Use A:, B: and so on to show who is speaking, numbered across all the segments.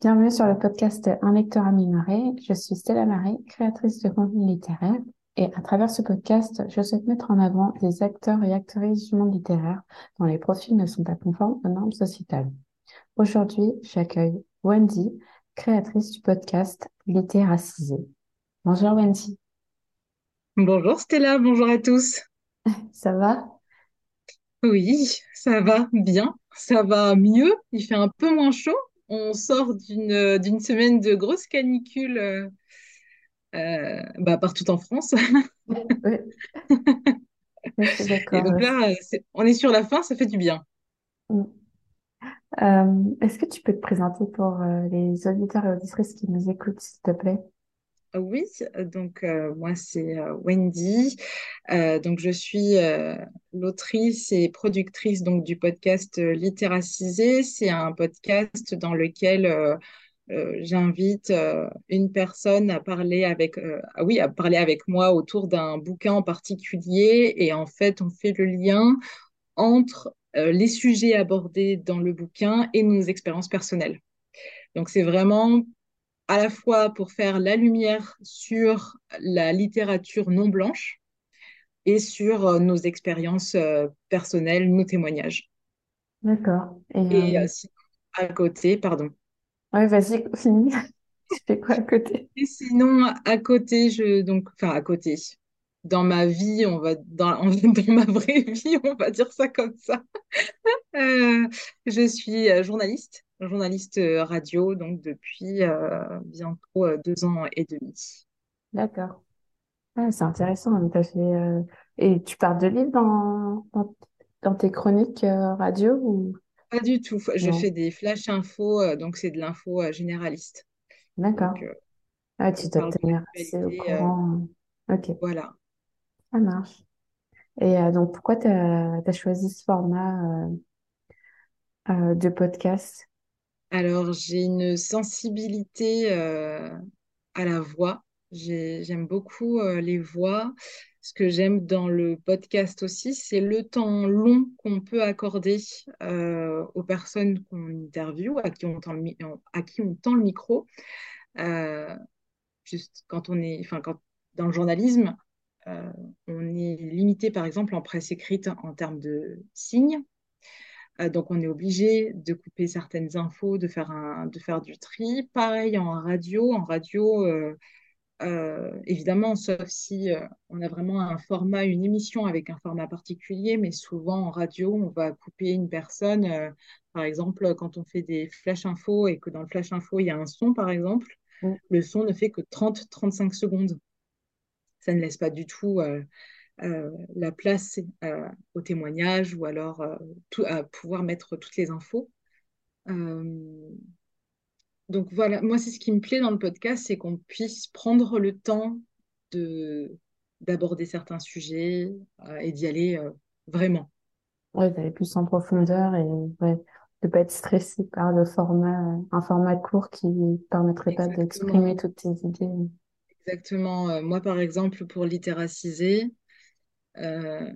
A: Bienvenue sur le podcast Un lecteur à mi-marée. Je suis Stella Marie, créatrice de contenu littéraire. Et à travers ce podcast, je souhaite mettre en avant des acteurs et actrices du monde littéraire dont les profils ne sont pas conformes aux normes sociétales. Aujourd'hui, j'accueille Wendy, créatrice du podcast Littéracisé. Bonjour Wendy,
B: Bonjour Stella, bonjour à tous.
A: ça va?
B: Oui, ça va bien, ça va mieux, il fait un peu moins chaud. On sort d'une d'une semaine de grosse canicule euh, euh, bah, partout en France. Et donc là, c'est- on est sur la fin, ça fait du bien.
A: Mm. Euh, est-ce que tu peux te présenter pour les auditeurs et auditrices qui nous écoutent, s'il te plaît?
B: Oui, donc euh, moi c'est euh, Wendy. Euh, donc je suis l'autrice et productrice donc du podcast Littéracisé. C'est un podcast dans lequel j'invite une personne à parler avec ah oui à parler avec moi autour d'un bouquin en particulier et en fait on fait le lien entre les sujets abordés dans le bouquin et nos expériences personnelles. Donc c'est vraiment à la fois pour faire la lumière sur la littérature non blanche et sur euh, nos expériences euh, personnelles, nos témoignages.
A: D'accord. Et
B: Et
A: euh,
B: sinon, à côté, pardon.
A: ouais, vas-y, finis. Tu fais quoi à côté?
B: Et sinon, à côté, je donc, enfin à côté, dans ma vie, on va dans, dans ma vraie vie, on va dire ça comme ça. Euh, je suis euh, journaliste, journaliste euh, radio, donc depuis euh, bientôt deux ans et demi.
A: D'accord. Ah, c'est intéressant. Fait, euh, Et tu parles de livres dans, dans, dans tes chroniques radio ou?
B: Pas du tout. Je
A: non?
B: fais des flash infos, donc c'est de l'info généraliste.
A: D'accord. Ah, tu dois tenir assez au courant. Ok,
B: voilà.
A: Ça marche. Et euh, donc, pourquoi tu as, choisi ce format euh, euh, de podcast?
B: Alors, j'ai une sensibilité à la voix. J'ai- J'aime beaucoup les voix. Ce que j'aime dans le podcast aussi, c'est le temps long qu'on peut accorder aux personnes qu'on interviewe, à qui on tend le, micro. Juste quand on est, enfin, quand, dans le journalisme, euh, on est limité, par exemple, en presse écrite en termes de signes. Euh, donc, on est obligé de couper certaines infos, de faire, un, de faire du tri. Pareil en radio. En radio, euh, évidemment, sauf si on a vraiment un format, une émission avec un format particulier, mais souvent en radio, on va couper une personne. par exemple, quand on fait des flash infos et que dans le flash info, il y a un son, par exemple,
A: Mm.
B: le son ne fait que 30-35 secondes. Ça ne laisse pas du tout euh, euh, la place euh, au témoignage ou alors tout, à pouvoir mettre toutes les infos. Donc voilà, moi c'est ce qui me plaît dans le podcast, c'est qu'on puisse prendre le temps de d'aborder certains sujets euh, et d'y aller euh, vraiment.
A: Ouais, d'aller plus en profondeur et ouais, de pas être stressé par le format, un format court qui permettrait pas d'exprimer toutes tes idées.
B: Exactement. Euh, moi par exemple pour littéraciser, euh,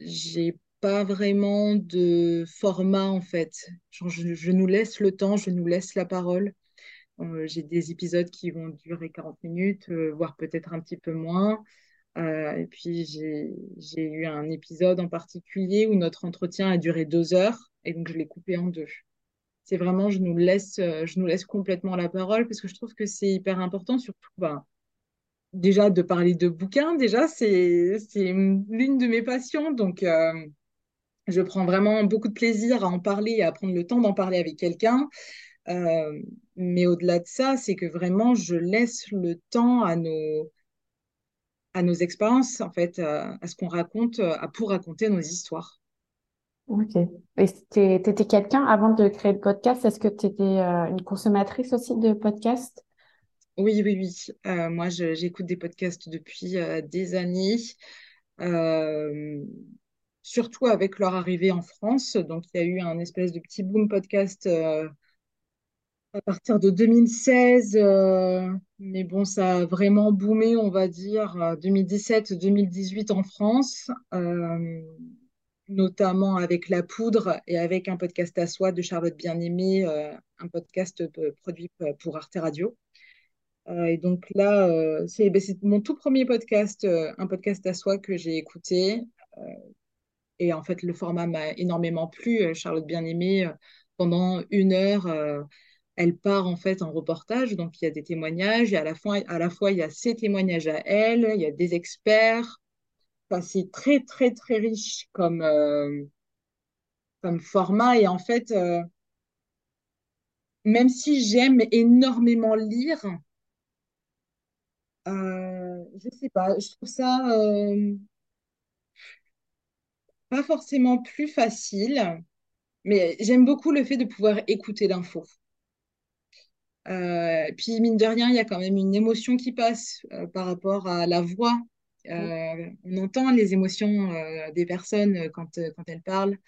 B: j'ai pas vraiment de format en fait. Je, nous laisse le temps, je nous laisse la parole. Euh, j'ai des épisodes qui vont durer 40 minutes, euh, voire peut-être un petit peu moins. Et puis j'ai eu un épisode en particulier où notre entretien a duré deux heures et donc je l'ai coupé en deux. C'est vraiment, je nous laisse, je nous laisse complètement la parole parce que je trouve que c'est hyper important, surtout ben, déjà de parler de bouquins. Déjà, c'est l'une de mes passions, donc euh, je prends vraiment beaucoup de plaisir à en parler et à prendre le temps d'en parler avec quelqu'un. Euh, mais au-delà de ça, c'est que vraiment, je laisse le temps à nos, à expériences, en fait, à, à ce qu'on raconte, à, pour raconter nos histoires.
A: Ok. Et t'étais quelqu'un avant de créer le podcast, est-ce que tu étais une consommatrice aussi de podcasts?
B: Oui, oui, oui. Euh, moi, j'écoute des podcasts depuis euh, des années, euh, surtout avec leur arrivée en France. Donc, il y a eu un espèce de petit boom podcast à partir de 2016. euh, mais bon, ça a vraiment boomé, on va dire, 2017-2018 en France. Notamment avec La Poudre et avec un podcast à soi de Charlotte Bien-Aimée, un podcast produit pour Arte Radio. Et donc là, c'est ben, mon tout premier podcast, un podcast à soi que j'ai écouté. et en fait, le format m'a énormément plu. Charlotte Bien-Aimée, pendant une heure, elle part en fait en reportage, donc il y a des témoignages, et à la fois, à la fois il y a ses témoignages à elle, il y a des experts. Enfin, c'est très très très riche comme euh, comme format et en fait, euh, même si j'aime énormément lire, euh, je sais pas, je trouve ça pas forcément plus facile, mais j'aime beaucoup le fait de pouvoir écouter l'info. Euh, puis, mine de rien, il y a quand même une émotion qui passe euh, par rapport à la voix. Euh, on entend les émotions des personnes quand, quand elles parlent,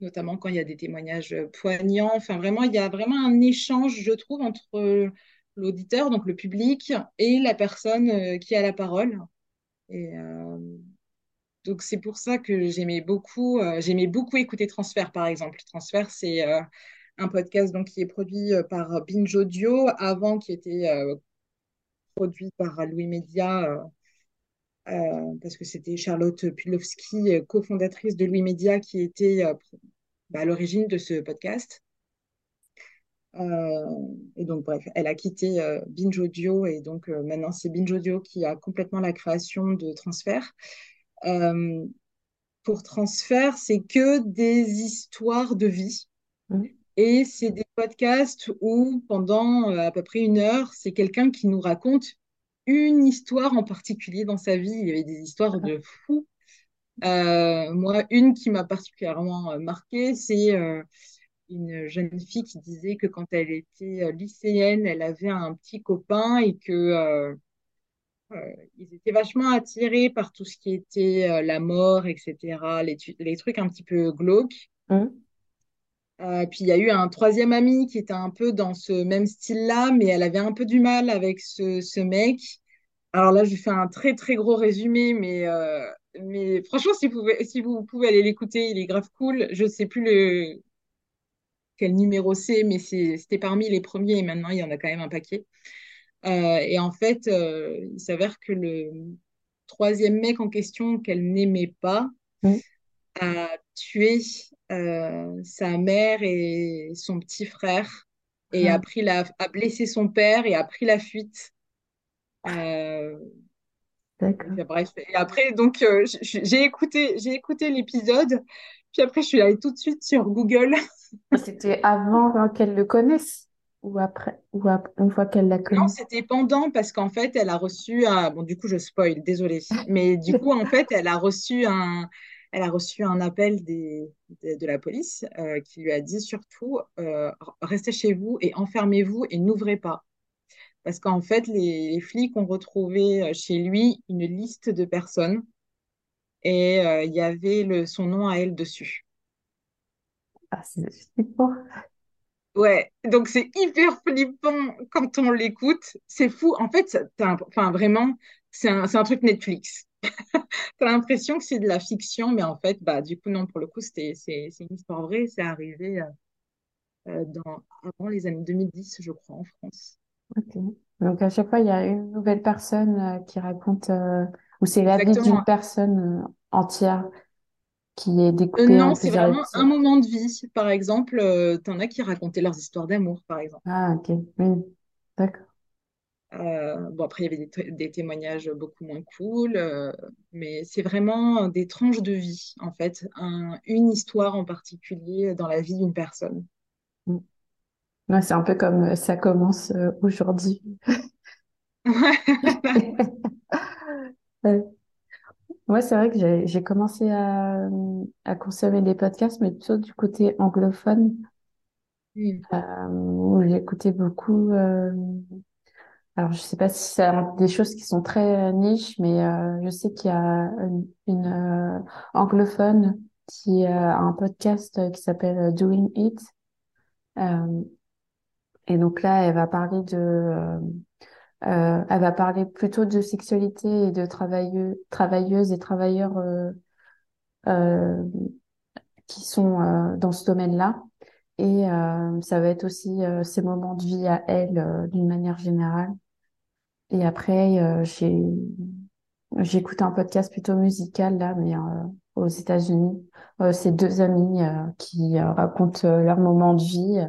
B: notamment quand il y a des témoignages poignants. Enfin, vraiment, il y a vraiment un échange, je trouve, entre l'auditeur, donc le public, et la personne qui a la parole. Et donc, c'est pour ça que j'aimais beaucoup, j'aimais beaucoup écouter Transfert, par exemple. Transfert, c'est un podcast donc, qui est produit euh, par Binge Audio, avant qui était euh, produit par Louis Média, euh, parce que c'était Charlotte Pulowski, cofondatrice de Louis Média, qui était bah, à l'origine de ce podcast. Et donc, bref, elle a quitté Binge Audio et donc maintenant c'est Binge Audio qui a complètement la création de Transfert. pour Transfert, c'est que des histoires de vie. Mmh. Et c'est des podcasts où pendant euh, à peu près une heure, c'est quelqu'un qui nous raconte une histoire en particulier dans sa vie. Il y avait des histoires de fous. Euh, moi, une qui m'a particulièrement euh, marquée, c'est une jeune fille qui disait que quand elle était lycéenne, elle avait un petit copain et que ils étaient vachement attirés par tout ce qui était la mort, etc., les, les, trucs un petit peu glauques. Mmh. Euh, puis il y a eu un troisième ami qui était un peu dans ce même style-là, mais elle avait un peu du mal avec ce, ce mec. Alors là, je fais un très très gros résumé, mais, euh, mais franchement, si vous, pouvez, si vous pouvez aller l'écouter, il est grave cool. Je sais plus le quel numéro c'est, mais c'était parmi les premiers et maintenant il y en a quand même un paquet. Euh, et en fait, il s'avère que le troisième mec en question qu'elle n'aimait pas mmh. a tué euh, sa mère et son petit frère et a, pris la, a blessé son père et a pris la fuite. Euh, bref. Et après, donc, euh, j'ai écouté, j'ai écouté l'épisode. Puis après, je suis allée tout de suite sur Google.
A: C'était avant qu'elle le connaisse ou après ou une fois qu'elle l'a connue?
B: Non, c'était pendant parce qu'en fait, elle a reçu un. Bon, du coup, je spoil, désolée. Mais du coup, en fait, elle a reçu un elle a reçu un appel des, de, la police euh, qui lui a dit surtout euh, restez chez vous et enfermez-vous et n'ouvrez pas. Parce qu'en fait, les, flics ont retrouvé euh, chez lui une liste de personnes et il y avait le, son nom à elle dessus.
A: Ah, c'est flippant.
B: Ouais, donc c'est hyper flippant quand on l'écoute. C'est fou. En fait, enfin, vraiment, c'est un, un truc Netflix. tu as l'impression que c'est de la fiction, mais en fait, bah, du coup, non, pour le coup, c'est une histoire vraie. C'est arrivé euh, euh, dans, avant les années 2010, je crois, en France.
A: Ok. Donc, à chaque fois, il y a une nouvelle personne euh, qui raconte, ou c'est la vie d'une personne entière qui est découpée
B: non, c'est vraiment un moment de vie. Par exemple, tu en as qui racontaient leurs histoires d'amour, par exemple.
A: Ah, ok. Oui, d'accord.
B: Euh, bon, après, il y avait des, témoignages beaucoup moins cool, euh, mais c'est vraiment des tranches de vie, en fait, une histoire en particulier dans la vie d'une personne.
A: Mm. c'est un peu comme euh, ça commence aujourd'hui. Moi, c'est vrai que j'ai commencé à, consommer des podcasts, mais plutôt du côté anglophone, mm. où j'ai écouté beaucoup alors, je sais pas si c'est des choses qui sont très euh, niches, mais euh, je sais qu'il y a une, euh, anglophone qui a un podcast qui s'appelle Doing It. et donc là, elle va parler de, elle va parler plutôt de sexualité et de travailleuses et travailleurs euh, qui sont euh, dans ce domaine-là. Et euh, ça va être aussi euh, ses moments de vie à elle euh, d'une manière générale. Et après, euh, j'ai j'écoute un podcast plutôt musical là, mais euh, aux États-Unis. Euh, c'est deux amis euh, qui euh, racontent euh, leur moment de vie euh,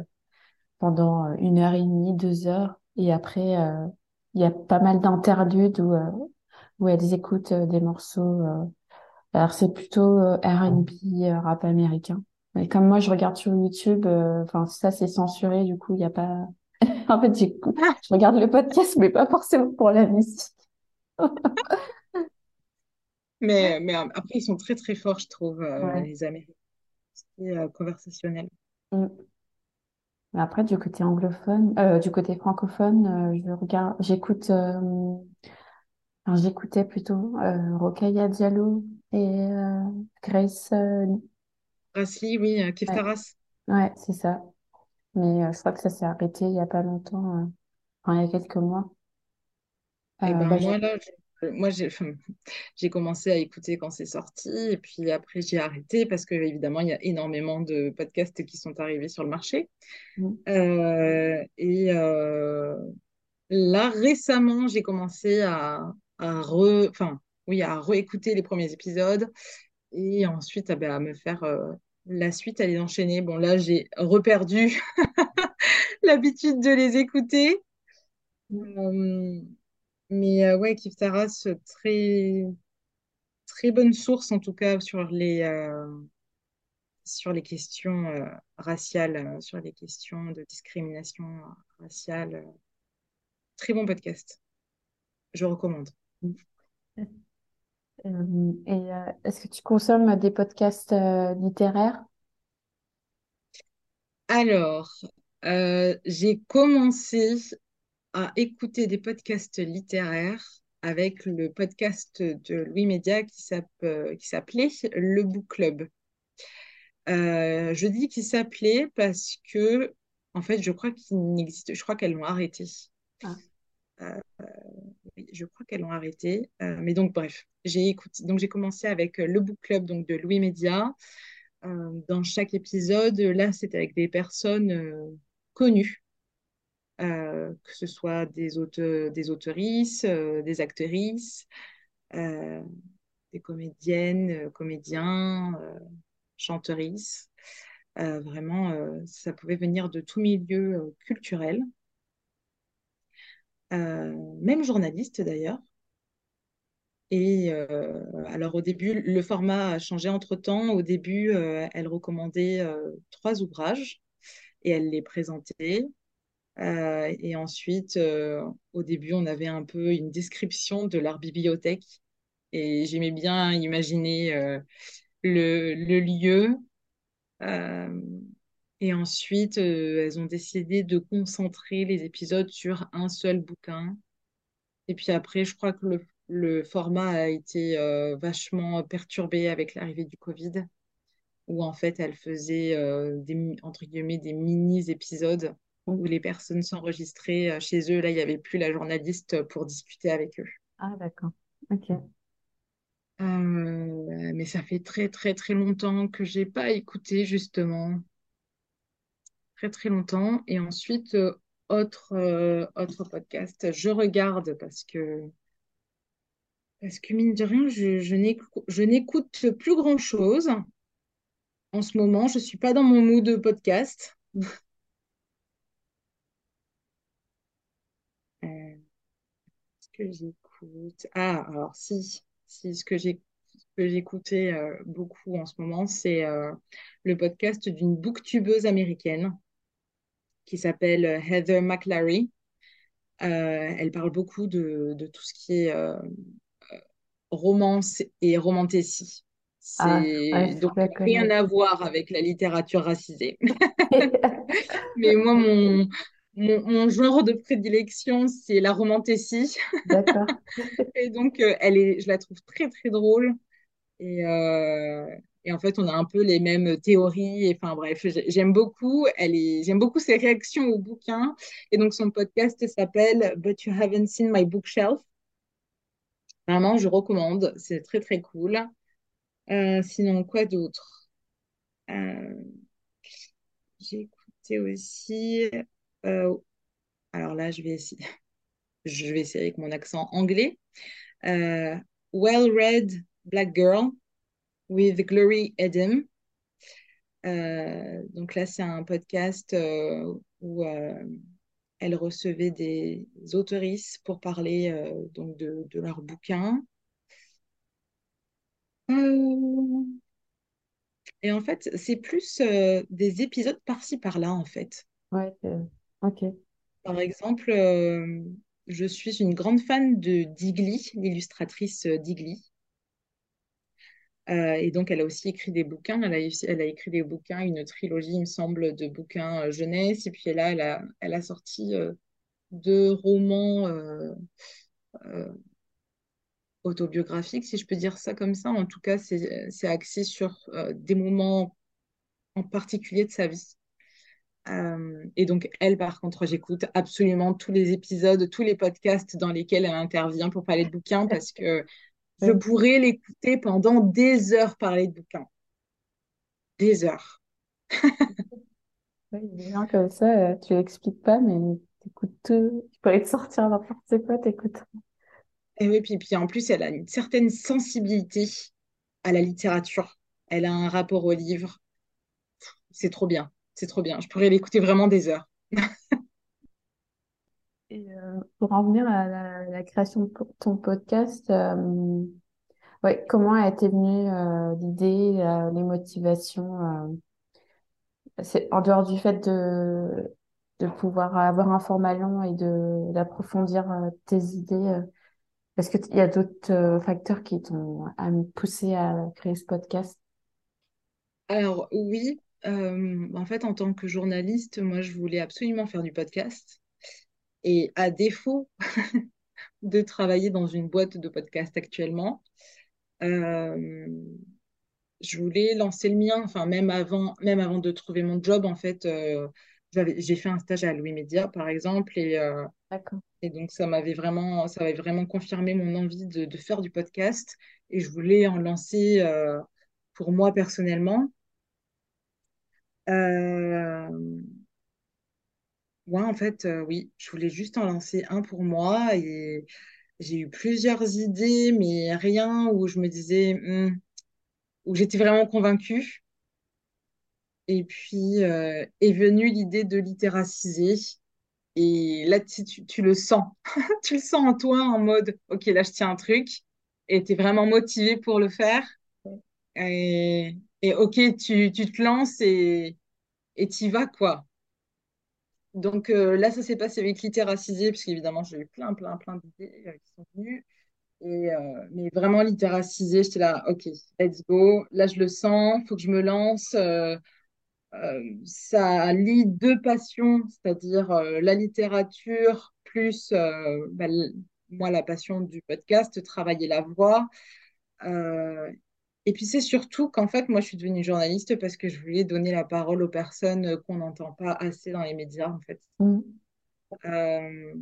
A: pendant euh, une heure et demie, deux heures. Et après, euh, il y a pas mal d'interludes où, euh, où elles écoutent euh, des morceaux. euh, alors c'est plutôt R&B, rap américain. Mais comme moi, je regarde sur YouTube, enfin ça c'est censuré, du coup il y a pas. En fait,
B: Ah,
A: je regarde le podcast, mais pas forcément pour la musique.
B: mais, mais après, ils sont très très forts, je trouve,
A: Ouais.
B: les Américains. C'est conversationnel.
A: Mm. Mais Après, du côté anglophone, euh, du côté francophone, euh, je regarde, j'écoute, euh, enfin, j'écoutais plutôt euh, Rokhaya Diallo et euh, Grace. euh,
B: Grassley, oui, euh, Kif
A: ouais,
B: Taras.
A: ouais, c'est ça. Mais euh, je crois que ça s'est arrêté il y a pas longtemps, euh, enfin, il y a quelques mois.
B: Et
A: Euh,
B: ben
A: bah,
B: moi, là, je- moi j'ai commencé à écouter quand c'est sorti, et puis après j'ai arrêté parce que évidemment il y a énormément de podcasts qui sont arrivés sur le marché.
A: Mm.
B: Euh, et euh, là, récemment, j'ai commencé à, à re, enfin, oui, à réécouter les premiers épisodes et ensuite ah ben, à me faire euh, la suite, à les enchaîner. Bon, là, j'ai reperdu l'habitude de les écouter. Euh, mais euh, ouais, Kif Taras, très, très bonne source en tout cas sur les, euh, sur les questions euh, raciales, euh, sur les questions de discrimination raciale. euh, Très bon podcast, je recommande.
A: Euh, et euh, est-ce que tu consommes des podcasts euh, littéraires?
B: Alors, euh, j'ai commencé à écouter des podcasts littéraires avec le podcast de Louis Média qui euh, s'appelait Le Book Club. Euh, je dis qu'il s'appelait parce que, en fait, je crois qu'il n'existe, je crois qu'elles l'ont arrêté.
A: Ah,
B: Euh, je crois qu'elles l'ont arrêté. Euh, mais donc, bref, j'ai écouté, donc j'ai commencé avec le Book Club donc de Louis Média. Dans chaque épisode, là, c'était avec des personnes connues, que ce soit des auteurs, des auteurices, euh, des actrices, euh, des comédiennes, euh, comédiens, euh, chanteurices. Euh, vraiment, euh, ça pouvait venir de tout milieu euh, culturel, euh, même journaliste d'ailleurs. Et euh, alors au début, le format a changé entre-temps. Au début, euh, elle recommandait euh, trois ouvrages et elle les présentait. Euh, et ensuite, euh, au début, on avait un peu une description de leur bibliothèque et j'aimais bien imaginer euh, le, lieu. Et ensuite, elles ont décidé de concentrer les épisodes sur un seul bouquin. Et puis après, je crois que le, le format a été vachement perturbé avec l'arrivée du Covid, où en fait, elles faisaient des, entre guillemets, des mini-épisodes où les personnes s'enregistraient euh, chez eux. Là, il n'y avait plus la journaliste pour discuter avec eux.
A: Ah, d'accord. Ok.
B: Euh, mais ça fait très, très, très longtemps que j'ai pas écouté, justement. Très, très longtemps. Et ensuite, euh, autre, euh, autre podcast, je regarde parce que Parce que mine de rien, je, je n'écou- je n'écoute plus grand-chose en ce moment. Je suis pas dans mon mood de podcast. Euh, ce que j'écoute. Ah, alors si, si ce que j'ai, ce que j'écoutais euh, beaucoup en ce moment, c'est euh, le podcast d'une booktubeuse américaine qui s'appelle euh, Heather McLary. Euh, elle parle beaucoup de, de tout ce qui est romance et romantécie.
A: Ah, ouais,
B: donc rien à voir avec la littérature racisée. Mais moi, mon, mon, mon genre de prédilection, c'est la romantécie.
A: D'accord.
B: Et donc, euh, elle est, je la trouve très, très drôle. Et, euh, et en fait, on a un peu les mêmes théories. Et, enfin, bref, j'ai- j'aime beaucoup. Elle est, j'aime beaucoup ses réactions au bouquin. Et donc, son podcast s'appelle But You Haven't Seen My Bookshelf. Vraiment, je recommande. C'est très, très cool. Euh, sinon, quoi d'autre? J'ai écouté aussi. Euh, alors là, je vais essayer, je avec mon accent anglais. Euh, Well-Read Black Girl with Glory Edem. Euh, donc là, c'est un podcast euh, où elle recevait des autoristes pour parler donc de, de leurs bouquins. Et en fait, c'est plus des épisodes par-ci par-là, en fait.
A: Ouais,
B: Par exemple, euh, je suis une grande fan de Digli, l'illustratrice euh, Digli. Euh, et donc, elle a aussi écrit des bouquins. Elle a, écrit des bouquins, une trilogie, il me semble, de bouquins jeunesse. Et puis là, elle a, sorti deux romans autobiographiques, si je peux dire ça comme ça. En tout cas, c'est, axé sur des moments en particulier de sa vie. Euh, et donc, elle, par contre, j'écoute absolument tous les épisodes, tous les podcasts dans lesquels elle intervient pour parler de bouquins parce que je pourrais l'écouter pendant des heures parler de bouquins. Des heures.
A: des gens comme ça, euh, tu l'expliques pas, mais t'écoutes tout. Tu pourrais te sortir n'importe quoi, t'écoutes.
B: Et oui, puis, puis en plus, elle a une certaine sensibilité à la littérature. Elle a un rapport au livre. C'est trop bien. C'est trop bien. Je pourrais l'écouter vraiment des heures.
A: Et euh, pour en venir à la, la création de ton podcast, euh, ouais, comment a été venue euh, l'idée, euh, les motivations, c'est en dehors du fait de, de pouvoir avoir un format long et de d'approfondir tes idées, est-ce qu'il y a d'autres facteurs qui t'ont poussé à créer ce podcast?
B: Alors oui, euh, en fait, en tant que journaliste, moi, je voulais absolument faire du podcast. Et à défaut de travailler dans une boîte de podcast actuellement, euh, je voulais lancer le mien. Enfin, même avant, même avant de trouver mon job, en fait, euh, j'ai fait un stage à Louis Média, par exemple, et, euh, donc ça m'avait vraiment, ça avait vraiment confirmé mon envie de, de faire du podcast. Et je voulais en lancer pour moi personnellement. Euh, ouais, en fait, euh, oui, je voulais juste en lancer un pour moi et j'ai eu plusieurs idées, mais rien où je me disais, Hmm, où j'étais vraiment convaincue. Et puis euh, est venue l'idée de littéraciser. Et là, tu, tu, le sens. Tu le sens en toi en mode, OK, là, je tiens un truc. Et tu es vraiment motivé pour le faire. Et, et OK, tu, te lances et et t'y vas, quoi. Donc euh, là, ça s'est passé avec Littéracisé, parce qu'évidemment, j'ai eu plein, plein, plein d'idées euh, qui sont venues. Euh, mais vraiment, Littéracisé, j'étais là, OK, let's go. Là, je le sens, il faut que je me lance. Ça lie deux passions, c'est-à-dire la littérature plus bah, moi la passion du podcast, travailler la voix. Et puis c'est surtout qu'en fait moi je suis devenue journaliste parce que je voulais donner la parole aux personnes euh, qu'on n'entend pas assez dans les médias en fait.
A: Mhm.
B: Euh,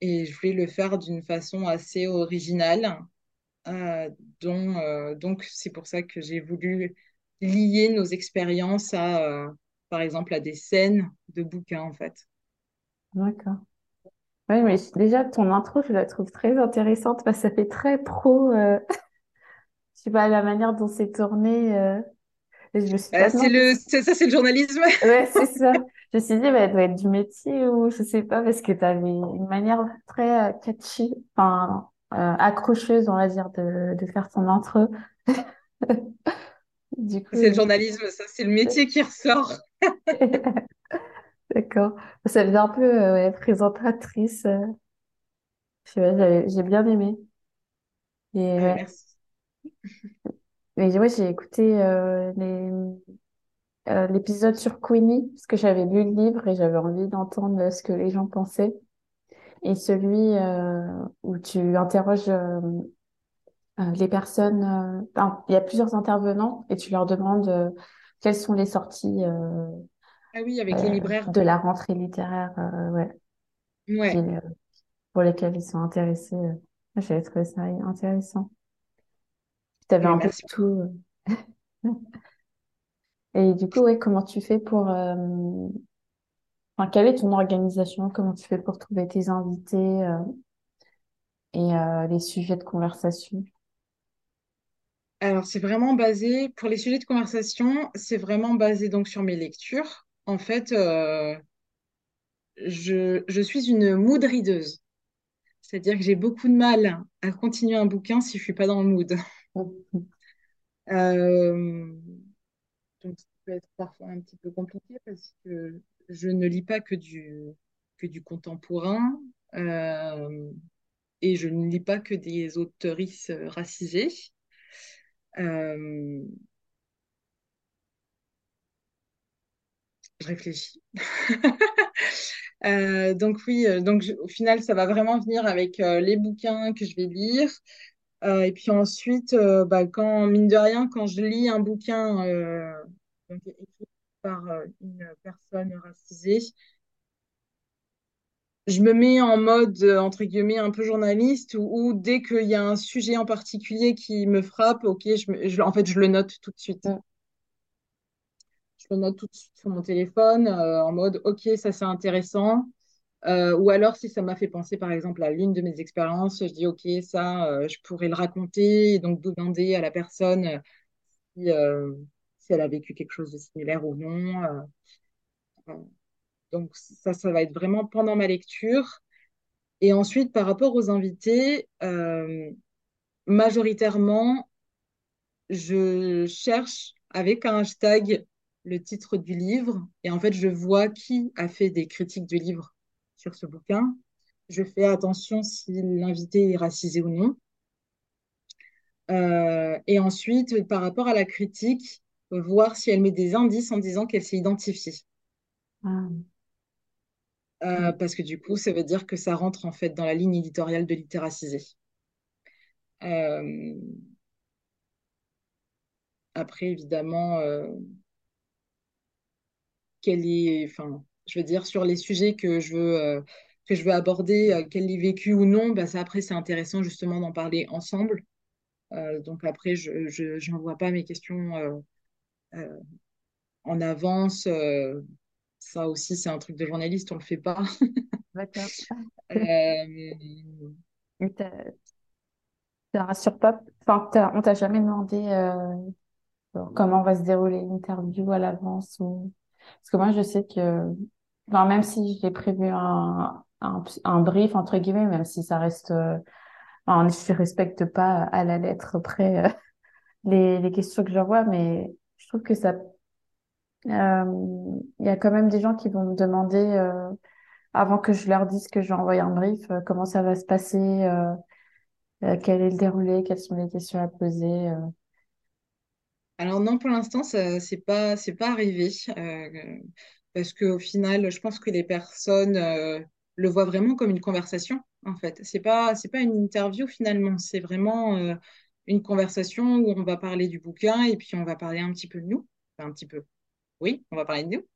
B: et je voulais le faire d'une façon assez originale. Euh, dont, euh, donc c'est pour ça que j'ai voulu lier nos expériences à, par exemple, à des scènes de bouquins, en fait.
A: D'accord. Oui, mais déjà, ton intro, je la trouve très intéressante parce que ça fait très pro. Je sais pas, la manière dont c'est tourné. Euh, je me suis pas
B: Euh, c'est le, c'est ça, c'est le journalisme.
A: Ouais, c'est ça. Je me suis dit, bah, elle doit être du métier ou je sais pas, parce que tu avais une manière très euh, catchy, enfin, euh, accrocheuse, on va dire, de, de faire ton intro. Du coup,
B: C'est le journalisme, ça, c'est le métier qui ressort.
A: d'accord. Ça faisait un peu ouais, présentatrice. je sais pas, j'ai bien aimé. Et ouais.
B: merci.
A: Mais ouais, j'ai écouté euh, euh, l'épisode sur Queenie, parce que j'avais lu le livre et j'avais envie d'entendre ce que les gens pensaient. Et celui euh, où tu interroges les personnes, enfin, il y a plusieurs intervenants et tu leur demandes quelles sont les sorties
B: Ah oui, avec les libraires.
A: de la rentrée littéraire, ouais, qui,
B: Ouais.
A: euh, pour lesquelles ils sont intéressés. euh. J'avais trouvé ça intéressant. Tu avais un peu tout. Et du coup, ouais, comment tu fais pour... euh, Enfin, quelle est ton organisation? Comment tu fais pour trouver tes invités euh, et euh, les sujets de conversation?
B: Alors, c'est vraiment basé, pour les sujets de conversation, c'est vraiment basé donc sur mes lectures. En fait, euh, je, je suis une mood readeuse. C'est-à-dire que j'ai beaucoup de mal à continuer un bouquin si je suis pas dans le mood. Euh, donc, ça peut être parfois un petit peu compliqué parce que je ne lis pas que du, que du contemporain euh, et je ne lis pas que des auteurices racisées. Euh, je réfléchis. Euh, donc oui, euh, donc au final, ça va vraiment venir avec euh, les bouquins que je vais lire. Euh, et puis ensuite, euh, bah, quand, mine de rien, quand je lis un bouquin euh, donc, écrit par une personne racisée, je me mets en mode, entre guillemets, un peu journaliste, où, où dès qu'il y a un sujet en particulier qui me frappe, ok, je, me- je- en fait, je le note tout de suite. Je le note tout de suite sur mon téléphone, en mode, ok, ça c'est intéressant. Euh, ou alors, si ça m'a fait penser, par exemple, à l'une de mes expériences, je dis, OK, ça, euh, je pourrais le raconter et donc demander à la personne euh, si, si elle a vécu quelque chose de similaire ou non. Donc, ça, ça va être vraiment pendant ma lecture. Et ensuite, par rapport aux invités, majoritairement, je cherche avec un hashtag le titre du livre et en fait, je vois qui a fait des critiques du livre sur ce bouquin. Je fais attention si l'invité est racisé ou non. Euh, et ensuite, par rapport à la critique, voir si elle met des indices en disant qu'elle s'est identifiée.
A: Ah,
B: Euh, parce que du coup, ça veut dire que ça rentre en fait dans la ligne éditoriale de Littéracisé. Euh, après, évidemment, euh, quel est, enfin, je veux dire, sur les sujets que je veux, euh, que je veux aborder, euh, qu'elle l'ait vécu ou non, bah, ça, après, c'est intéressant justement d'en parler ensemble. Euh, donc après, je, j'envoie pas mes questions euh, en avance. ça aussi, c'est un truc de journaliste, on le fait pas.
A: D'accord. Ça rassure pas. Enfin, on t'a jamais demandé euh, comment va se dérouler l'interview à l'avance ou... Parce que moi, je sais que, enfin, même si j'ai prévu un, un, brief, entre guillemets, même si ça reste, euh, je respecte pas à la lettre près euh, les, les questions que j'envoie, mais je trouve que ça, euh, il y a quand même des gens qui vont me demander, euh, avant que je leur dise que je vais envoyer un brief, comment ça va se passer, quel est le déroulé, quelles sont les questions à poser.
B: alors non, pour l'instant, c'est pas pas arrivé parce qu'au final, je pense que les personnes euh, le voient vraiment comme une conversation. En fait, c'est pas pas une interview finalement, c'est vraiment euh, une conversation où on va parler du bouquin et puis on va parler un petit peu de nous, Enfin, un petit peu. Oui, on va parler de nous.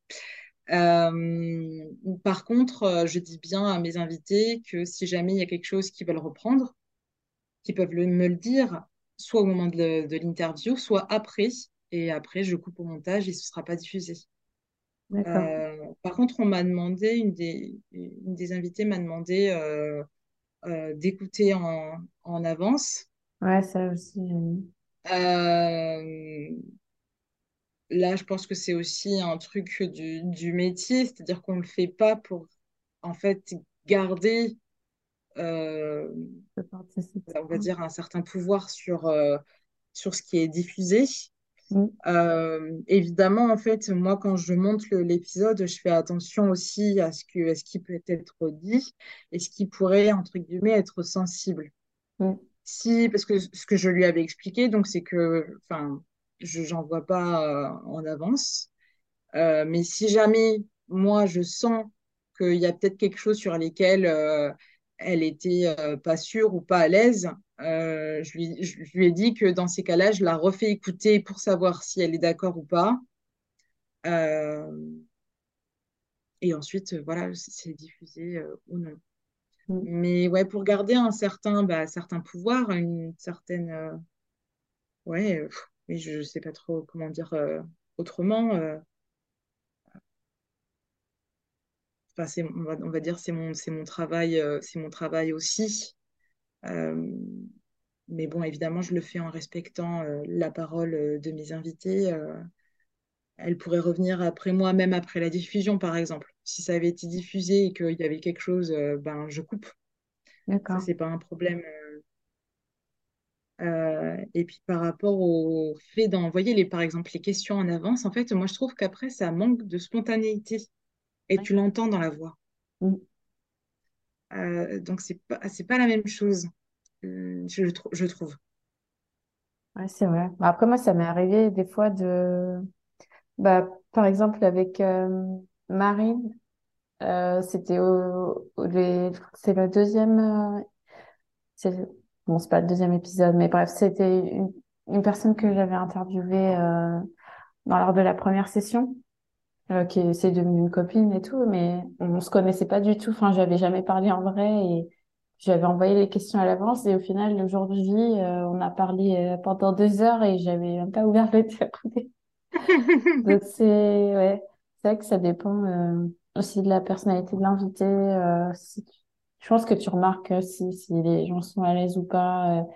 B: Euh, par contre, je dis bien à mes invités que si jamais il y a quelque chose qu'ils veulent reprendre, qu'ils peuvent me le dire, soit au moment de l'interview, soit après. Et après, je coupe au montage et ce ne sera pas diffusé. Euh, par contre, on m'a demandé, une des, une des invitées m'a demandé euh, euh, d'écouter en, en avance.
A: Ouais, ça aussi.
B: là, je pense que c'est aussi un truc du, du métier, c'est-à-dire qu'on ne le fait pas pour, en fait, garder euh, on va dire, un certain pouvoir sur, euh, sur ce qui est diffusé.
A: Mm,
B: Euh, évidemment, en fait, moi, quand je monte l'épisode, je fais attention aussi à ce que, à ce qui peut être dit et ce qui pourrait, entre guillemets, être sensible.
A: mm,
B: Si, parce que ce que je lui avais expliqué, donc, c'est que, enfin, je, j'en vois pas euh, en avance. Euh, mais si jamais, moi, je sens qu'il y a peut-être quelque chose sur lesquels elle était euh, pas sûre ou pas à l'aise, euh, je lui, je lui ai dit que dans ces cas-là, je la refais écouter pour savoir si elle est d'accord ou pas. Euh, et ensuite, voilà, c'est diffusé euh, ou non.
A: mm.
B: Mais ouais, pour garder un certain, bah, certain pouvoir, une certaine, ouais, mais je ne sais pas trop comment dire autrement. euh, enfin, c'est, on va, on va dire c'est mon, c'est mon travail, euh, c'est mon travail aussi. Euh, mais bon, évidemment, je le fais en respectant euh, la parole de mes invités. elle pourrait revenir après moi, même après la diffusion, par exemple. Si ça avait été diffusé et qu'il y avait quelque chose, ben, je coupe.
A: D'accord.
B: c'est pas un problème. Euh, et puis par rapport au fait d'envoyer les, par exemple, les questions en avance, en fait, moi, je trouve qu'après, ça manque de spontanéité. Et
A: Ouais.
B: tu l'entends dans la voix.
A: Mm.
B: Euh, donc, c'est pas, pas la même chose, euh, je, trou- je trouve.
A: Ouais, c'est vrai. Bah, Après, moi, ça m'est arrivé des fois de, bah, par exemple, avec euh, Marine, euh, c'était au, au- les- c'est le deuxième, c'est, bon, c'est pas le deuxième épisode, mais bref, c'était une, une personne que j'avais interviewée dans lors de la première session. Euh, qui c'est devenue une copine et tout, mais on se connaissait pas du tout. Enfin, j'avais jamais parlé en vrai et j'avais envoyé les questions à l'avance et au final, le jour euh, on a parlé euh, pendant deux heures et j'avais même pas ouvert le téléphone. Donc c'est ouais, c'est vrai que ça dépend euh, aussi de la personnalité de l'invité. Si tu- Je pense que tu remarques si, si les gens sont à l'aise ou pas,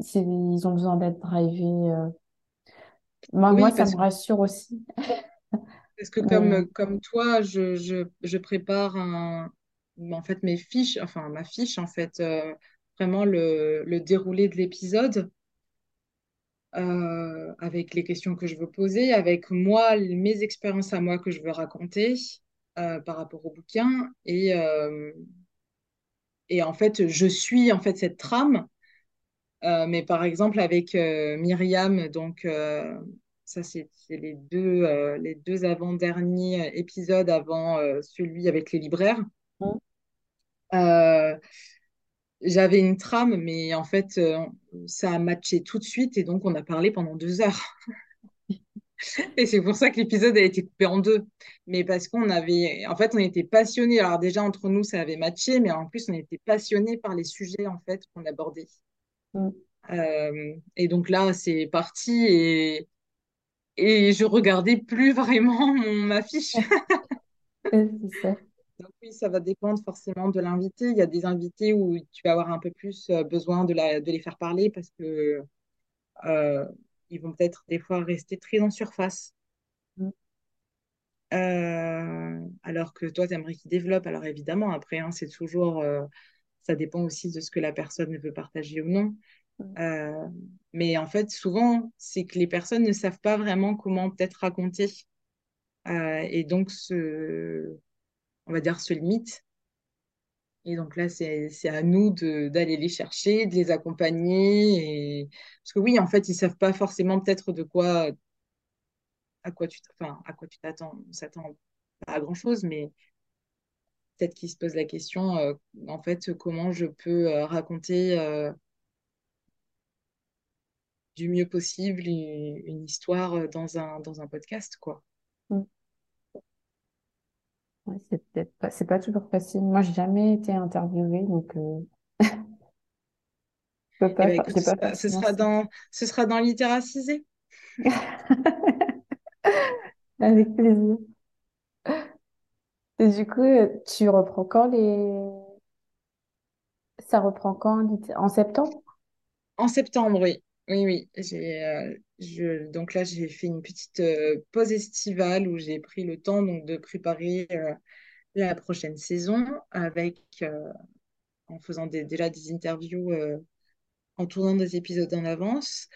A: s'ils ont besoin d'être drivés. Moi, moi, ça me rassure aussi.
B: Parce que comme, comme toi, je, je, je prépare un, en fait, mes fiches, enfin, ma fiche, en fait, euh, vraiment le, le déroulé de l'épisode. euh, avec les questions que je veux poser, avec moi, mes expériences à moi que je veux raconter euh, par rapport au bouquin. Et, et en fait, je suis en fait cette trame. Mais par exemple, avec Myriam, donc ça, c'est les deux, euh, les deux avant-derniers épisodes avant euh, celui avec les libraires.
A: Mm.
B: Euh, j'avais une trame, mais en fait, euh, ça a matché tout de suite et donc on a parlé pendant deux heures. Et c'est pour ça que l'épisode a été coupé en deux. Mais parce qu'on avait, en fait, on était passionnés. Alors déjà, entre nous, ça avait matché, mais en plus, on était passionnés par les sujets, en fait, qu'on abordait.
A: Mm.
B: Euh, et donc là, c'est parti et, et je regardais plus vraiment mon, ma fiche.
A: ça.
B: Donc oui, ça va dépendre forcément de l'invité. Il y a des invités où tu vas avoir un peu plus euh, besoin de, la, de les faire parler parce que euh, ils vont peut-être des fois rester très en surface.
A: Mm.
B: Euh, alors que toi, tu aimerais qu'il développe. Alors évidemment, après, hein, c'est toujours, euh, ça dépend aussi de ce que la personne veut partager ou non. Euh, mais en fait, souvent, c'est que les personnes ne savent pas vraiment comment peut-être raconter. Euh, et donc, se, on va dire, se limitent. Et donc là, c'est, à nous d'aller les chercher, de les accompagner. Et... Parce que oui, en fait, ils savent pas forcément peut-être de quoi, à quoi tu, enfin, à quoi tu t'attends. On s'attend pas à grand-chose, mais peut-être qu'ils se posent la question, euh, en fait, comment je peux raconter du mieux possible une, une histoire euh, dans un, dans un podcast, quoi.
A: Mm. Ouais, c'est peut-être pas, c'est pas toujours facile. Moi, j'ai jamais été interviewée, donc euh, je peux
B: Eh ben, écoute, ce
A: pas
B: sera, ce dans, ce sera dans Littéracisé.
A: Avec plaisir. Et du coup, euh, tu reprends quand les... Ça reprend quand? En septembre?
B: En septembre, oui. Oui, oui. J'ai, euh, je, donc là, j'ai fait une petite euh, pause estivale où j'ai pris le temps donc, de préparer euh, la prochaine saison avec, en faisant des- déjà des interviews, en tournant des épisodes en avance.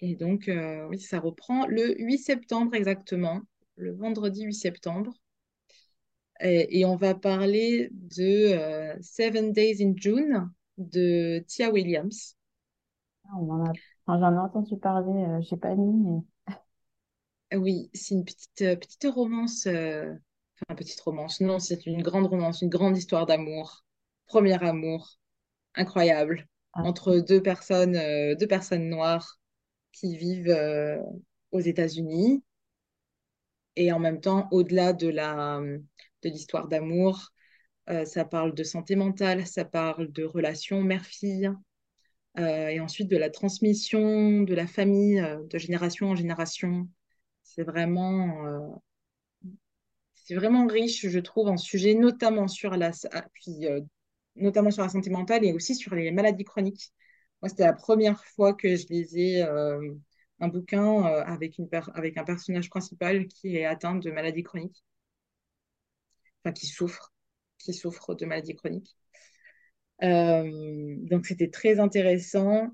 B: Et donc, oui, ça reprend le 8 septembre exactement, le vendredi 8 septembre. Et, et on va parler de Seven Days in June de Tia Williams.
A: Ah, On en a... enfin, j'en ai entendu parler, euh, j'ai pas lu, mais...
B: Ah Oui, c'est une petite, euh, petite romance, euh, enfin petite romance, non, c'est une grande romance, une grande histoire d'amour, premier amour, incroyable,
A: Ah,
B: entre deux personnes, euh, deux personnes noires qui vivent euh, aux États-Unis. Et en même temps, au-delà de la, de l'histoire d'amour, euh, ça parle de santé mentale, ça parle de relations mère-fille, euh, et ensuite de la transmission de la famille euh, de génération en génération. C'est vraiment, euh, c'est vraiment riche, je trouve, en sujet, notamment sur la, ah, puis, notamment sur la santé mentale et aussi sur les maladies chroniques. Moi, c'était la première fois que je lisais un bouquin avec, une avec un personnage principal qui est atteint de maladies chroniques, enfin qui souffre, qui souffre de maladies chroniques. Euh, donc, c'était très intéressant.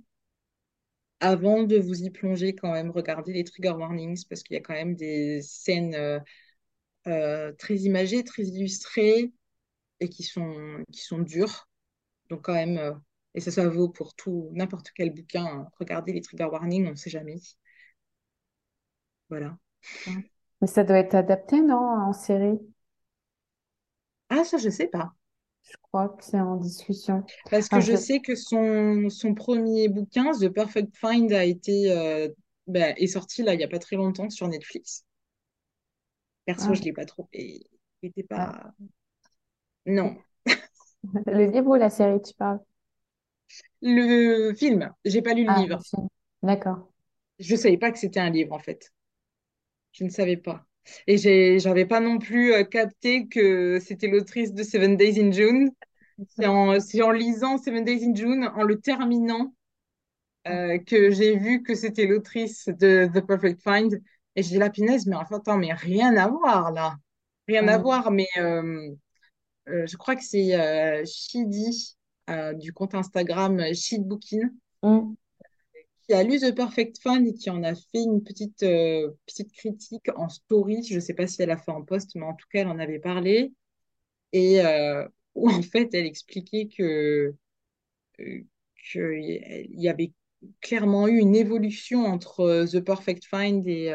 B: Avant de vous y plonger, quand même, regardez les trigger warnings parce qu'il y a quand même des scènes euh, euh, très imagées, très illustrées et qui sont, qui sont dures. Donc, quand même, et ça, ça vaut pour tout, n'importe quel bouquin. hein. Regardez les trigger warnings, on ne sait jamais. Voilà.
A: Mais ça doit être adapté, non, en série?
B: Ah, ça, je sais pas.
A: Je crois que c'est en discussion.
B: Parce que
A: Enfin,
B: je sais que son, son premier bouquin, The Perfect Find, a été, euh, bah, est sorti là, il n'y a pas très longtemps sur Netflix. Perso,
A: ah,
B: je ne l'ai pas trop. Et il était
A: ah.
B: pas. Non.
A: Le livre ou la série, tu parles?
B: Le film, j'ai pas lu le
A: Ah,
B: livre.
A: D'accord.
B: Je savais pas que c'était un livre, en fait. Je ne savais pas. Et j'avais pas non plus euh, capté que c'était l'autrice de Seven Days in June. C'est en, lisant Seven Days in June, en le terminant, euh, que j'ai vu que c'était l'autrice de The Perfect Find. Et j'ai dit, la punaise, mais enfin, attends, mais rien à voir là. Rien à
A: Mm.
B: voir, mais euh, euh, je crois que c'est Shidi du compte Instagram Shidbookin
A: Mm.
B: Qui a lu The Perfect Find et qui en a fait une petite, euh, petite critique en story. Je ne sais pas si elle a fait en post, mais en tout cas, elle en avait parlé. Et euh, où en fait, elle expliquait que, euh, que il y avait clairement eu une évolution entre The Perfect Find et,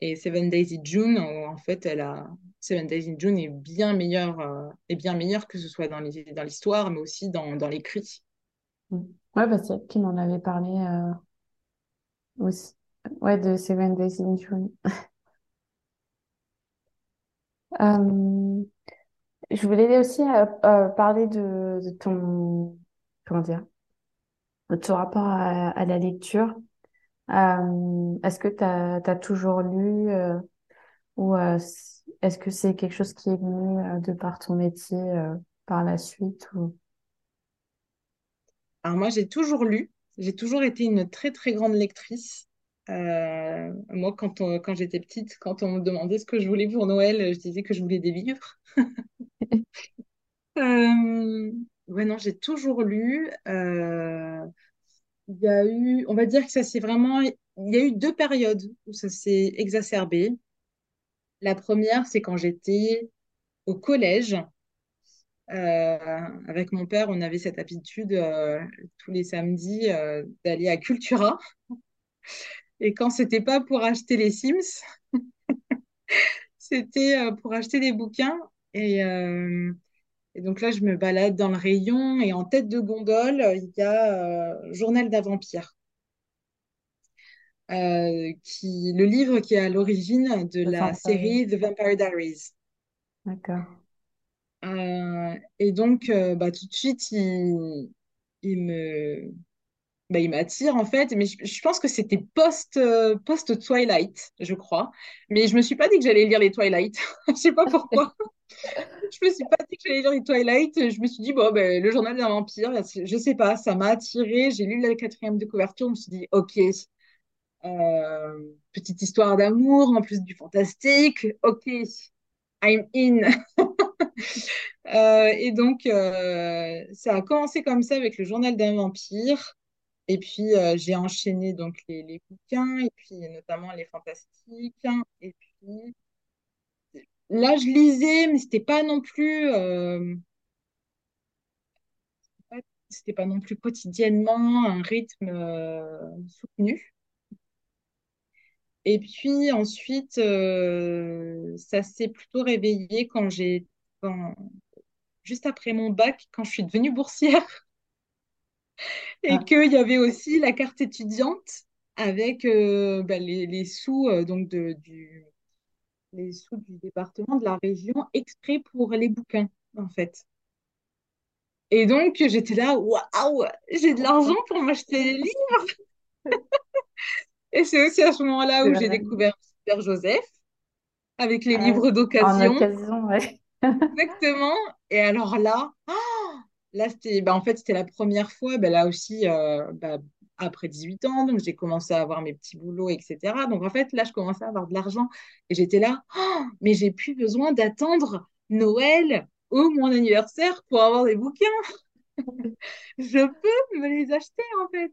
B: et Seven Days in June. Où en fait, elle a, Seven Days in June est bien meilleur, est bien meilleur que ce soit dans l'histoire, mais aussi dans, dans l'écrit.
A: Mm. Ouais, bah, c'est elle qui m'en avait parlé euh, aussi. Ouais, de Seven Days in June. Euh, je voulais aussi euh, parler de, ton, comment dire, de ton rapport à, la lecture. Est-ce que tu as, toujours lu ou est-ce que c'est quelque chose qui est venu de par ton métier par la suite.
B: Alors moi, j'ai toujours lu, j'ai toujours été une très très grande lectrice. Euh, moi, quand, quand j'étais petite, quand on me demandait ce que je voulais pour Noël, je disais que je voulais des livres. Euh, ouais, non, j'ai toujours lu. Euh, il y a eu, on va dire que ça s'est vraiment, il y a eu deux périodes où ça s'est exacerbé. La première, c'est quand j'étais au collège. Euh, avec mon père, on avait cette habitude euh, tous les samedis euh, d'aller à Cultura. Et quand c'était pas pour acheter les Sims, c'était pour acheter des bouquins. Et, euh, et donc là, je me balade dans le rayon et en tête de gondole, il y a euh, Journal d'un vampire, euh, qui, le livre qui est à l'origine de la série The Vampire Diaries.
A: D'accord.
B: Euh, et donc, euh, bah, tout de suite, il, il me, bah, il m'attire en fait, mais je, je pense que c'était post, euh, post Twilight, je crois. Mais je me suis pas dit que j'allais lire les Twilight. Je sais pas pourquoi. Je me suis pas dit que j'allais lire les Twilight. Je me suis dit, bon, ben, le journal d'un vampire, je sais pas, ça m'a attiré. J'ai lu la quatrième de couverture, je me suis dit, ok, petite histoire d'amour, en plus du fantastique, ok, I'm in. Euh, et donc, euh, ça a commencé comme ça avec le journal d'un vampire. Et puis, euh, j'ai enchaîné donc les, bouquins, et puis notamment les fantastiques. Et puis, là, je lisais, mais c'était pas non plus, c'était pas non plus quotidiennement un rythme soutenu. Et puis ensuite, ça s'est plutôt réveillé quand j'ai, quand- juste après mon bac, quand je suis devenue boursière, et
A: Ah,
B: qu'il y avait aussi la carte étudiante avec euh, bah, les, les sous euh, donc de, du les sous du département, de la région, exprès pour les bouquins, en fait. Et donc, j'étais là, waouh, j'ai de l'argent pour m'acheter les livres. Et c'est aussi à ce moment-là où j'ai découvert Super Joseph avec les livres
A: En
B: d'occasion.
A: occasion, ouais.
B: Exactement. Et alors là, ah, là c'était, bah, en fait, c'était la première fois, bah, là aussi, euh, bah, après 18 ans, donc j'ai commencé à avoir mes petits boulots, etc. Donc en fait, là, je commençais à avoir de l'argent. Et j'étais là, Ah, mais j'ai plus besoin d'attendre Noël ou mon anniversaire pour avoir des bouquins. Je peux me les acheter, en fait.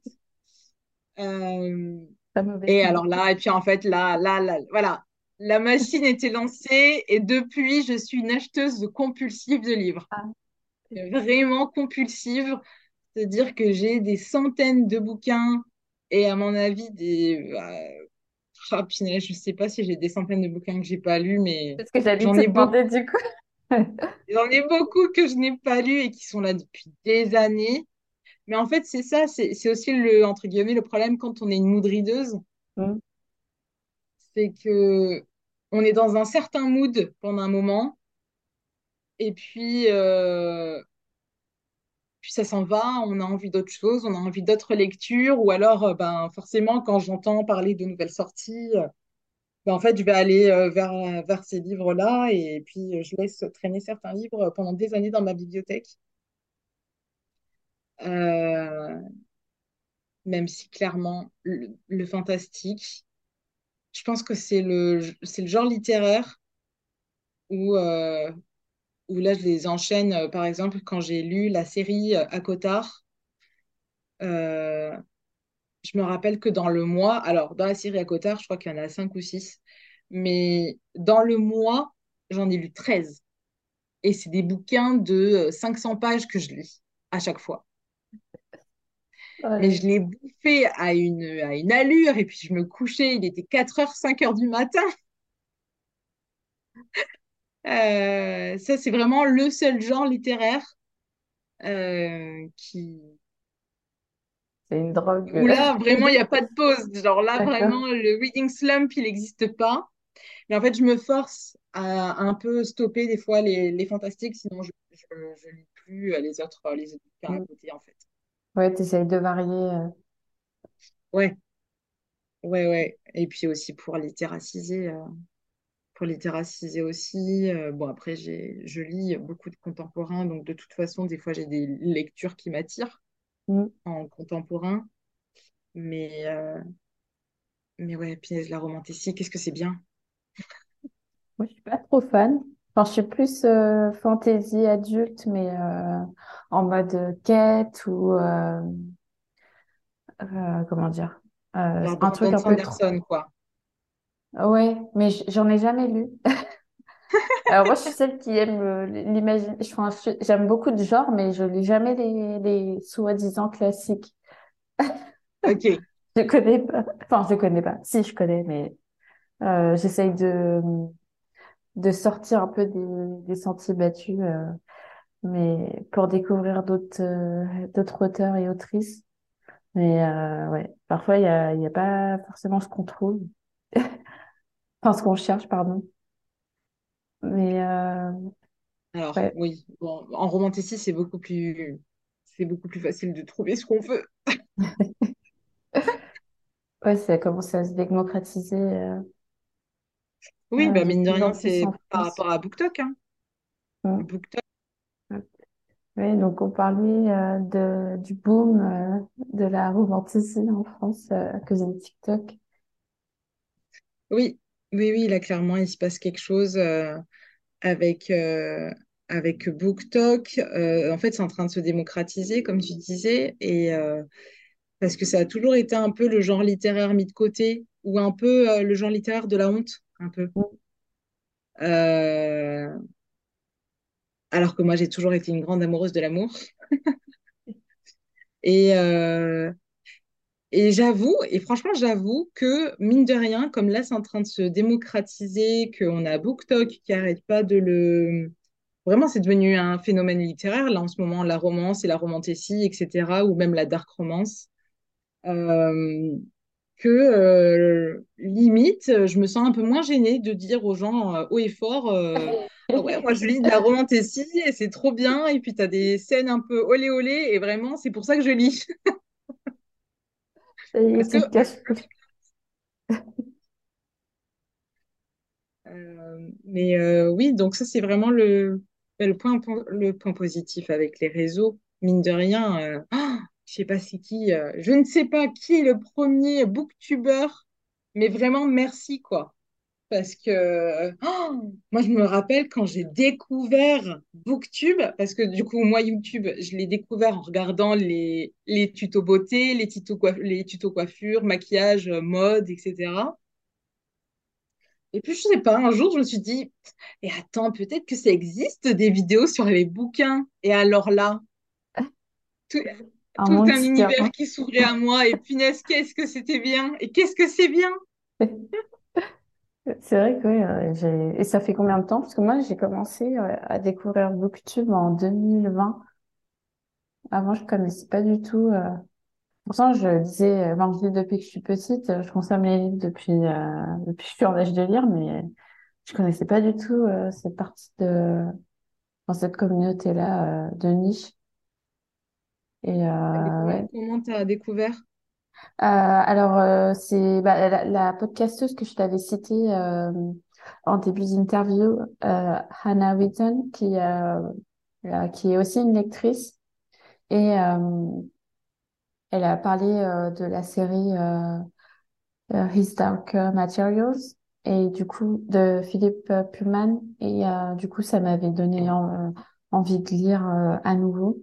B: Euh,
A: Pas
B: Et alors là, et puis en fait, là, là, là, voilà, la machine était lancée et depuis, je suis une acheteuse compulsive de livres.
A: Ah,
B: Vraiment compulsive, c'est-à-dire que j'ai des centaines de bouquins et à mon avis, des... euh, ah, punaise, je sais pas si j'ai des centaines de bouquins que j'ai pas lus, mais
A: c'est ce que j'allais
B: j'en
A: te
B: beaucoup,
A: demander du coup.
B: j'en ai beaucoup que je n'ai pas lus et qui sont là depuis des années. Mais en fait, c'est ça, c'est aussi le, entre guillemets, le problème quand on est une mood readeuse
A: Mm.
B: C'est que on est dans un certain mood pendant un moment et puis euh, puis ça s'en va, on a envie d'autre chose, on a envie d'autres lectures ou alors euh, ben forcément quand j'entends parler de nouvelles sorties, euh, ben, en fait je vais aller vers vers ces livres-là et puis je laisse traîner certains livres pendant des années dans ma bibliothèque. Même si clairement le fantastique, je pense que c'est le le genre littéraire où euh, où là, je les enchaîne. euh, par exemple, quand j'ai lu la série à Cotard, euh, je me rappelle que dans le mois, alors dans la série à Cotard, je crois qu'il y en a cinq ou six, mais dans le mois, j'en ai lu 13. Et c'est des bouquins de euh, 500 pages que je lis à chaque fois.
A: Ouais.
B: je l'ai bouffé à une, à une allure, et puis je me couchais, il était 4 heures, 5 heures du matin. Euh, ça, c'est vraiment le seul genre littéraire euh, qui,
A: C'est une drogue.
B: où là, vraiment, il n'y a pas de pause. Genre là, vraiment, le reading slump, il n'existe pas. Mais en fait, je me force à un peu stopper des fois les, les fantastiques, sinon je ne lis plus euh, les autres, les autres bouquins à
A: Mm.
B: côté, en fait.
A: Ouais, t'essayes de varier. euh.
B: Ouais, ouais, ouais. Et puis aussi pour littéraciser, euh, pour littéraciser aussi. euh, bon, après, j'ai, je lis beaucoup de contemporains, donc de toute façon, des fois, j'ai des lectures qui m'attirent
A: Mm.
B: en contemporain. Mais, euh, mais ouais, puis la romanticie, qu'est-ce que c'est bien?
A: Moi, je suis pas trop fan. Enfin, je suis plus euh, fantasy adulte, mais euh, en mode quête ou euh, euh, comment dire, euh,
B: Genre
A: un truc un peu trop.
B: Quoi.
A: Ouais, mais j'en ai jamais lu. Alors moi, je suis celle qui aime euh, l'imagine. Enfin, j'aime beaucoup de genres, mais je lis jamais les, les soi-disant classiques.
B: Ok.
A: Je connais pas. Enfin, je connais pas. Si, je connais, mais euh, j'essaye de de sortir un peu des, des sentiers battus, euh, mais pour découvrir d'autres euh, d'autres auteurs et autrices. Mais euh, ouais, parfois il y a y a pas forcément ce qu'on trouve, enfin ce qu'on cherche, pardon. Mais euh,
B: Alors,
A: ouais,
B: oui, bon, en romanticisme, c'est beaucoup plus, c'est beaucoup plus facile de trouver ce qu'on veut.
A: ouais, ça a commencé à se démocratiser euh,
B: Oui,
A: euh,
B: bah, mine de rien, c'est par rapport à BookTok, hein.
A: Mm.
B: BookTok,
A: Ouais, donc on parlait euh, de, du boom euh, de la romanticisme en France euh, à cause de TikTok.
B: oui, oui, oui, là, clairement, il se passe quelque chose avec, avec BookTok. En fait, c'est en train de se démocratiser, comme tu disais, et parce que ça a toujours été un peu le genre littéraire mis de côté, ou un peu le genre littéraire de la honte, un peu. Euh, alors que moi, j'ai toujours été une grande amoureuse de l'amour. Et, euh, Et j'avoue, et franchement, j'avoue que mine de rien, comme là, c'est en train de se démocratiser, qu'on a BookTok qui arrête pas de le... Vraiment, c'est devenu un phénomène littéraire, là, en ce moment, la romance et la romantécie, etc., ou même la dark romance, euh, que euh, limite, je me sens un peu moins gênée de dire aux gens euh, haut et fort, euh, Ah ouais, moi je lis de la romantécie et c'est trop bien. Et puis tu as des scènes un peu olé olé et vraiment c'est pour ça que je lis. Parce que mais oui, donc ça, c'est vraiment le, le point, le point positif avec les réseaux. Mine de rien, je sais pas qui, euh, je ne sais pas qui est le premier booktuber, mais vraiment merci, quoi. Parce que oh, moi, je me rappelle quand j'ai découvert Booktube, parce que du coup, moi, YouTube, je l'ai découvert en regardant les, les tutos beauté, les tutos, les coiffure, maquillage, mode, etc. Et puis, je sais pas, un jour, je me suis dit, et attends, peut-être que ça existe des vidéos sur les bouquins. Et alors là, tout
A: monde
B: un univers qui s'ouvrait à moi. Et punaise, qu'est-ce que c'était bien. Et qu'est-ce que c'est bien.
A: C'est vrai que oui, euh, j'ai... Et ça fait combien de temps? Parce que moi, j'ai commencé euh, à découvrir Booktube en 2020. Avant, je connaissais pas du tout. euh, Pourtant, je lisais, euh, enfin, je lis depuis que je suis petite. Je consomme les livres depuis, euh, depuis que je suis en âge de lire, mais je connaissais pas du tout euh, cette partie de, dans cette communauté-là euh, de niche. Et euh,
B: comment
A: ouais.
B: comment t'as découvert?
A: Euh, alors, euh, c'est bah, la, la podcasteuse que je t'avais citée euh, en début d'interview, Hannah Wheaton, qui, qui est aussi une lectrice. Et elle a parlé de la série His Dark Materials et du coup de Philippe Pullman. Et du coup, ça m'avait donné en- envie de lire à nouveau.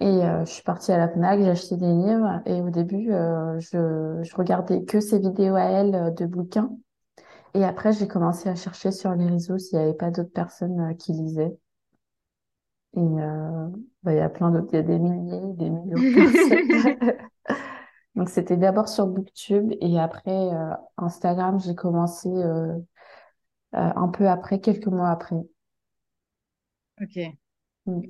A: Et euh, je suis partie à la Fnac, j'ai acheté des livres et au début, euh, je, je regardais que ses vidéos à elle euh, de bouquins. Et après, j'ai commencé à chercher sur les réseaux s'il n'y avait pas d'autres personnes euh, qui lisaient. Et euh, bah, il y a plein d'autres, il y a des milliers, des millions de personnes. Donc c'était d'abord sur BookTube et après Instagram, j'ai commencé un peu après, quelques mois après.
B: Ok.
A: Mm.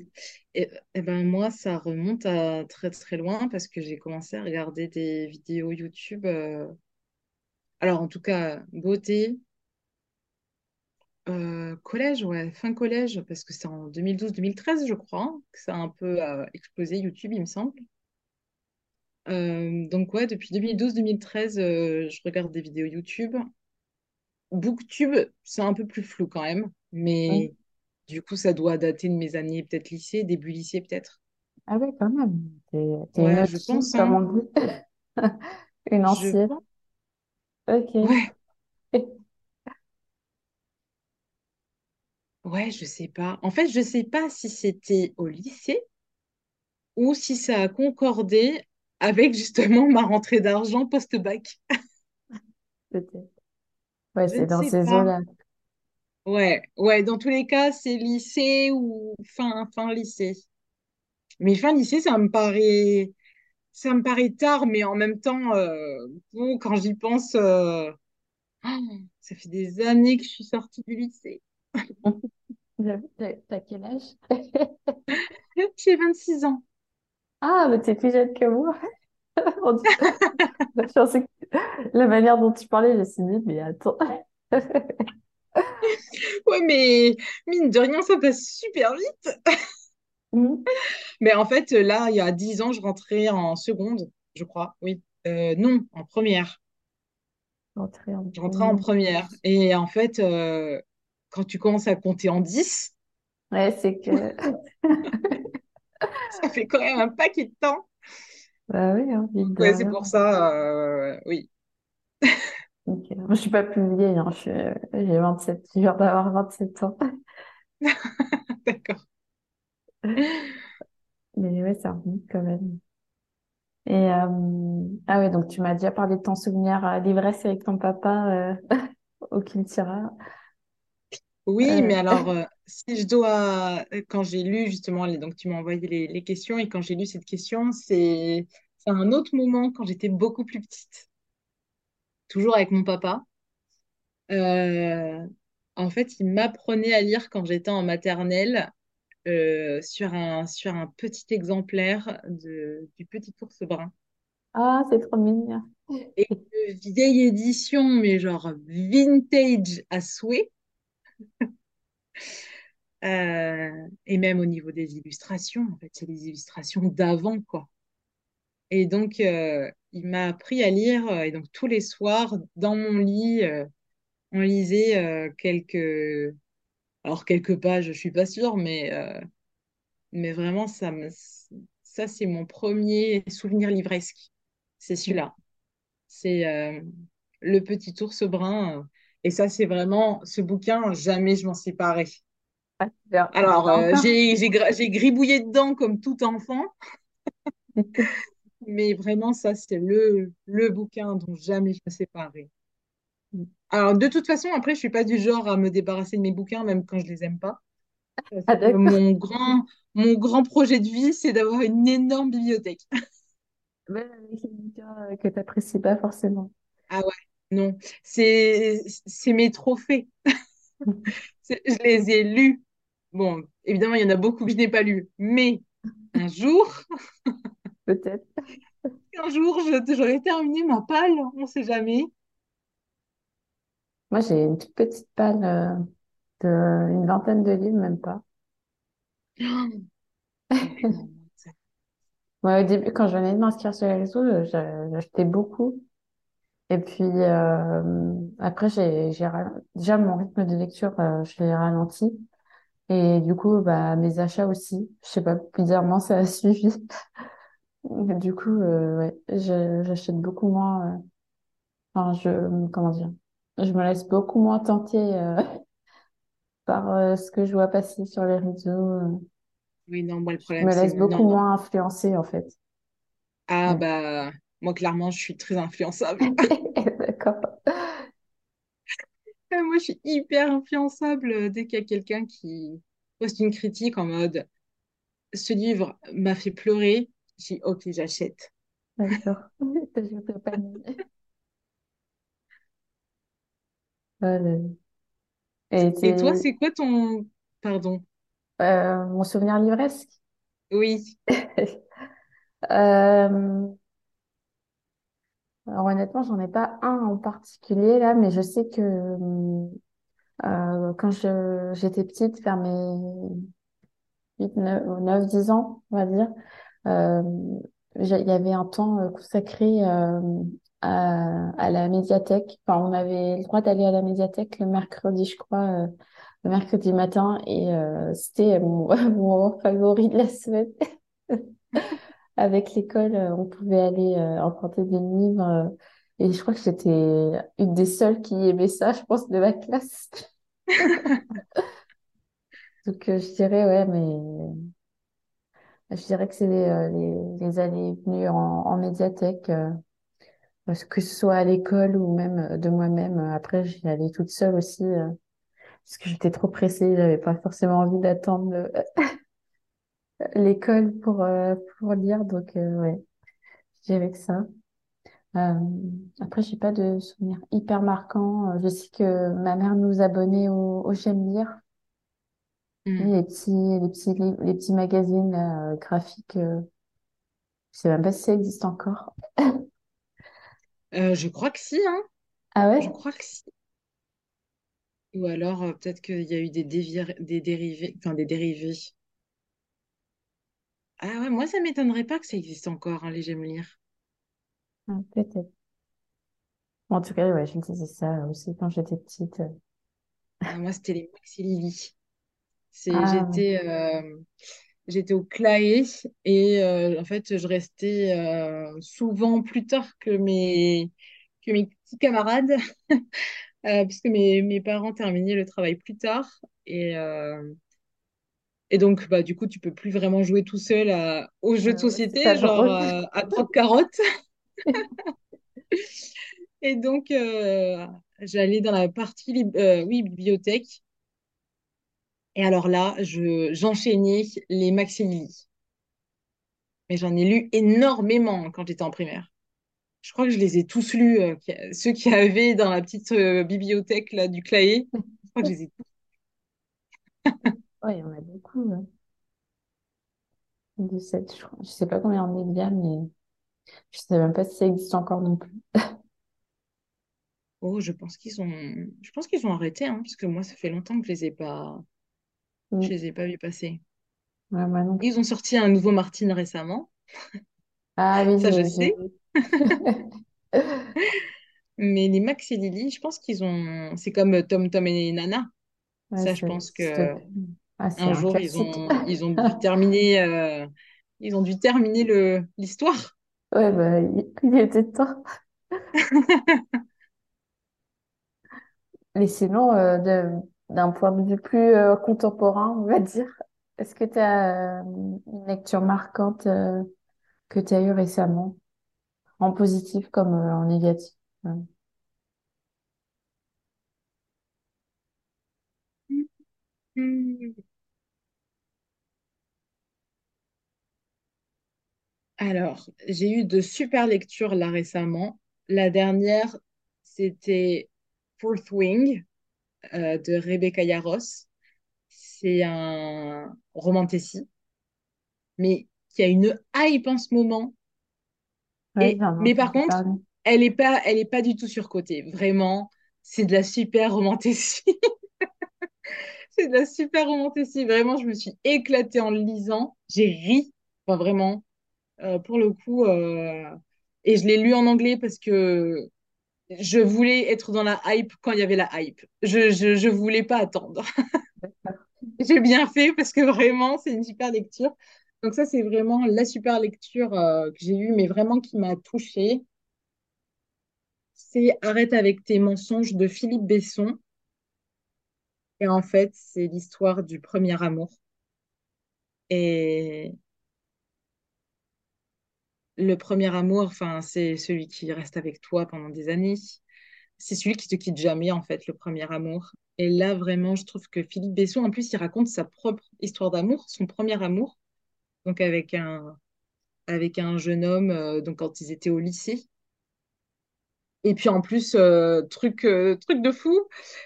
B: Et, et ben moi, ça remonte à très très loin parce que j'ai commencé à regarder des vidéos YouTube. euh, Alors, en tout cas, beauté, euh, collège, ouais, fin collège, parce que c'est en 2012-2013, je crois, hein, que ça a un peu euh, explosé YouTube, il me semble. Donc, ouais, depuis 2012-2013, euh, je regarde des vidéos YouTube. BookTube, c'est un peu plus flou quand même,
A: Mm.
B: Du coup, ça doit dater de mes années, peut-être lycée, début lycée, peut-être.
A: Ah ouais, quand même. T'es, t'es une
B: Ouais, je pense,
A: comme
B: hein.
A: on dit. Une
B: Je
A: ancienne.
B: pense.
A: Ok.
B: Ouais, ouais, je sais pas. En fait, je sais pas si c'était au lycée ou si ça a concordé avec justement ma rentrée d'argent post-bac.
A: Peut-être. Ouais,
B: Je
A: c'est dans ces
B: pas.
A: eaux-là.
B: Ouais, ouais, dans tous les cas, c'est lycée ou fin, fin lycée. Mais fin lycée, ça me paraît, ça me paraît tard, mais en même temps, euh, bon, quand j'y pense, euh, oh, ça fait des années que je suis sortie du lycée.
A: J'avoue, T'as t'as quel âge?
B: J'ai 26 ans.
A: Ah, mais t'es plus jeune que moi. On dit- Je pensais que la manière dont tu parlais, je me suis dit, mais attends.
B: Ouais, mais mine de rien, ça passe super vite.
A: Hmm.
B: Mais en fait, là, il y a 10 ans, je rentrais en seconde, je crois. Oui. Euh, non, en première.
A: Entrée en
B: Je rentrais en
A: première.
B: Et en fait, euh, quand tu commences à compter en 10,
A: Ouais, c'est que...
B: ça fait quand même un paquet de temps.
A: Bah oui, hein,
B: ouais, c'est pour ça, euh, oui.
A: Ok. Moi, je suis pas plus vieille, hein. Suis... J'ai 27, je viens d'avoir 27 ans.
B: D'accord.
A: Mais ouais, ça remonte quand même. Et euh... ah ouais, donc tu m'as déjà parlé de ton souvenir euh, d'ivresse avec ton papa euh, au Kiltira.
B: Oui,
A: Euh...
B: mais alors, euh, si je dois, quand j'ai lu justement, les- donc tu m'as envoyé les, les questions, et quand j'ai lu cette question, c'est c'est un autre moment quand j'étais beaucoup plus petite, toujours avec mon papa. Euh, en fait, il m'apprenait à lire quand j'étais en maternelle euh, sur un, sur un petit exemplaire de, du Petit ours brun.
A: Ah, c'est trop mignon.
B: Et une vieille édition, mais genre vintage à souhait. Euh, et même au niveau des illustrations, en fait, c'est les illustrations d'avant, quoi. Et donc, euh, il m'a appris à lire. euh, Et donc, tous les soirs, dans mon lit, euh, on lisait euh, quelques... Alors, quelques pages, je suis pas sûre, mais, euh, mais vraiment, ça, me... ça c'est mon premier souvenir livresque. C'est celui-là. C'est Le Petit ours brun. Et ça, c'est vraiment ce bouquin, jamais je m'en séparais.
A: Ah.
B: Alors, j'ai gribouillé dedans comme tout enfant, mais vraiment, ça, c'est le, le bouquin dont jamais je me séparais. Alors, de toute façon, après, je suis pas du genre à me débarrasser de mes bouquins, même quand je les aime pas. Parce
A: Ah,
B: que mon grand, mon grand projet de vie, c'est d'avoir une énorme bibliothèque.
A: Même avec les bouquins euh, que tu n'apprécies pas forcément.
B: Ah ouais, non, c'est mes trophées. Je les ai lus. Bon, évidemment, il y en a beaucoup que je n'ai pas lus, mais un jour,
A: Peut-être.
B: un jour, j'aurais terminé ma palle, on sait jamais.
A: Moi, j'ai une toute petite palle euh, de une vingtaine de livres, même pas. Moi, au début, quand je venais de m'inscrire sur les réseaux, euh, j'a- j'achetais beaucoup. Et puis euh, après, j'ai, déjà mon rythme de lecture, euh, je l'ai ralenti. Et du coup, bah, mes achats aussi. Je sais pas, bizarrement, ça a suivi. Du coup, euh, ouais, je- j'achète beaucoup moins. euh, enfin, je, comment dire, je me laisse beaucoup moins tenter euh, par euh, ce que je vois passer sur les réseaux. euh.
B: Oui, non, moi, le
A: Je
B: problème,
A: me
B: c'est
A: laisse beaucoup
B: non.
A: moins influencer en fait.
B: Ah, bah, moi, clairement, je suis très influençable.
A: D'accord.
B: Euh, Moi, je suis hyper influençable euh, dès qu'il y a quelqu'un qui poste une critique en mode ce livre m'a fait pleurer. J'ai dit, ok, j'achète.
A: D'accord. Je pas. Voilà. Et
B: Et toi,
A: c'est
B: quoi ton... Pardon?
A: euh, mon souvenir livresque?
B: Oui.
A: Euh, alors honnêtement, j'en ai pas un en particulier là, mais je sais que euh, quand je j'étais petite, vers mes 8, 9, 10 ans, on va dire, il y avait un temps euh, consacré euh, à, à la médiathèque. Enfin, on avait le droit d'aller à la médiathèque le mercredi, je crois, euh, le mercredi matin, et euh, c'était mon, mon moment favori de la semaine. Avec l'école, euh, on pouvait aller euh, emprunter des livres. euh, et je crois que j'étais une des seules qui aimait ça, je pense, de ma classe. Donc, euh, je dirais, ouais, mais je dirais que c'est les, euh, les, les allées et venues en, en médiathèque, euh, que ce soit à l'école ou même euh, de moi-même. Après, j'y allais toute seule aussi, parce que j'étais trop pressée, j'avais pas forcément envie d'attendre le- l'école pour, pour lire. Donc, ouais, je dirais que ça. Euh, après, j'ai pas de souvenirs hyper marquants. Je sais que ma mère nous abonnait au, au J'aime lire,
B: Hmm.
A: les petits, les petits livres, les petits magazines là, euh, graphiques. euh, je sais même pas si ça existe encore.
B: Euh, je crois que si, hein.
A: Ah
B: Je
A: ouais?
B: crois que si. Ou alors, euh, peut-être qu'il y a eu des, dévir- des dérivés, enfin des dérivés. Ah ouais, moi, ça m'étonnerait pas que ça existe encore, hein, les J'aime lire.
A: Ah, peut-être. Bon, en tout cas, ouais, je disais ça aussi quand j'étais petite.
B: Ah, moi, c'était les Maxi Lily. C'est,
A: Ah,
B: j'étais, euh, j'étais au Claé et euh, en fait, je restais euh, souvent plus tard que mes, que mes petits camarades, euh, puisque mes, mes parents terminaient le travail plus tard. Et, et donc, bah, du coup, tu peux plus vraiment jouer tout seul à- aux jeux de
A: euh,
B: société, genre euh, à croque-carotte. Et donc, euh, j'allais dans la partie oui, bibliothèque. Et alors là, je, j'enchaînais les Maxi Lily. Mais j'en ai lu énormément quand j'étais en primaire. Je crois que je les ai tous lus, euh, ceux qui avaient dans la petite euh, bibliothèque là, du Claé. Je crois que je les ai tous.
A: Ouais, il y en a beaucoup. ouais. De cette, je. Je sais pas combien on est bien, mais je sais même pas si ça existe encore non plus.
B: Oh, je pense qu'ils ont, je pense qu'ils ont arrêté, hein, parce que moi, ça fait longtemps que je les ai pas. Je
A: Mm.
B: les ai pas vus passer.
A: Non
B: Ils ont sorti un nouveau Martin récemment,
A: Ah oui,
B: ça je sais. Mais les Max et Lily, je pense qu'ils ont. C'est comme Tom Tom et Nana.
A: Ouais,
B: Ça, je pense que
A: ah,
B: un jour ils ont ils ont dû terminer euh, ils ont dû terminer le l'histoire.
A: Ouais, bah, il, il était temps. Mais sinon, euh, de- d'un point de vue plus euh, contemporain, on va dire, est-ce que tu as une lecture marquante euh, que tu as eue récemment, en positif comme euh, en négatif?
B: Hmm. Alors, j'ai eu de super lectures là récemment. La dernière, c'était Fourth Wing euh, de Rebecca Yarros. C'est un romantécie, mais qui a une hype en ce moment.
A: Ouais,
B: Et, mais par contre,
A: parler.
B: elle est pas, elle est pas du tout surcotée. Vraiment, c'est de la super romantécie. C'est de la super romantécie. Vraiment, je me suis éclatée en le lisant. J'ai ri. Enfin, vraiment, euh, pour le coup. euh, Et je l'ai lu en anglais parce que je voulais être dans la hype quand il y avait la hype. Je, je, je voulais pas attendre. J'ai bien fait parce que vraiment, c'est une super lecture. Donc ça, c'est vraiment la super lecture euh, que j'ai eue, mais vraiment qui m'a touchée. C'est Arrête avec tes mensonges de Philippe Besson. Et en fait, c'est l'histoire du premier amour. Et le premier amour, enfin, c'est celui qui reste avec toi pendant des années. C'est celui qui te quitte jamais, en fait, le premier amour. Et là, vraiment, je trouve que Philippe Besson, en plus, il raconte sa propre histoire d'amour, son premier amour, donc avec un, avec un jeune homme, euh, donc quand ils étaient au lycée. Et puis en plus, euh, truc, euh, truc de fou,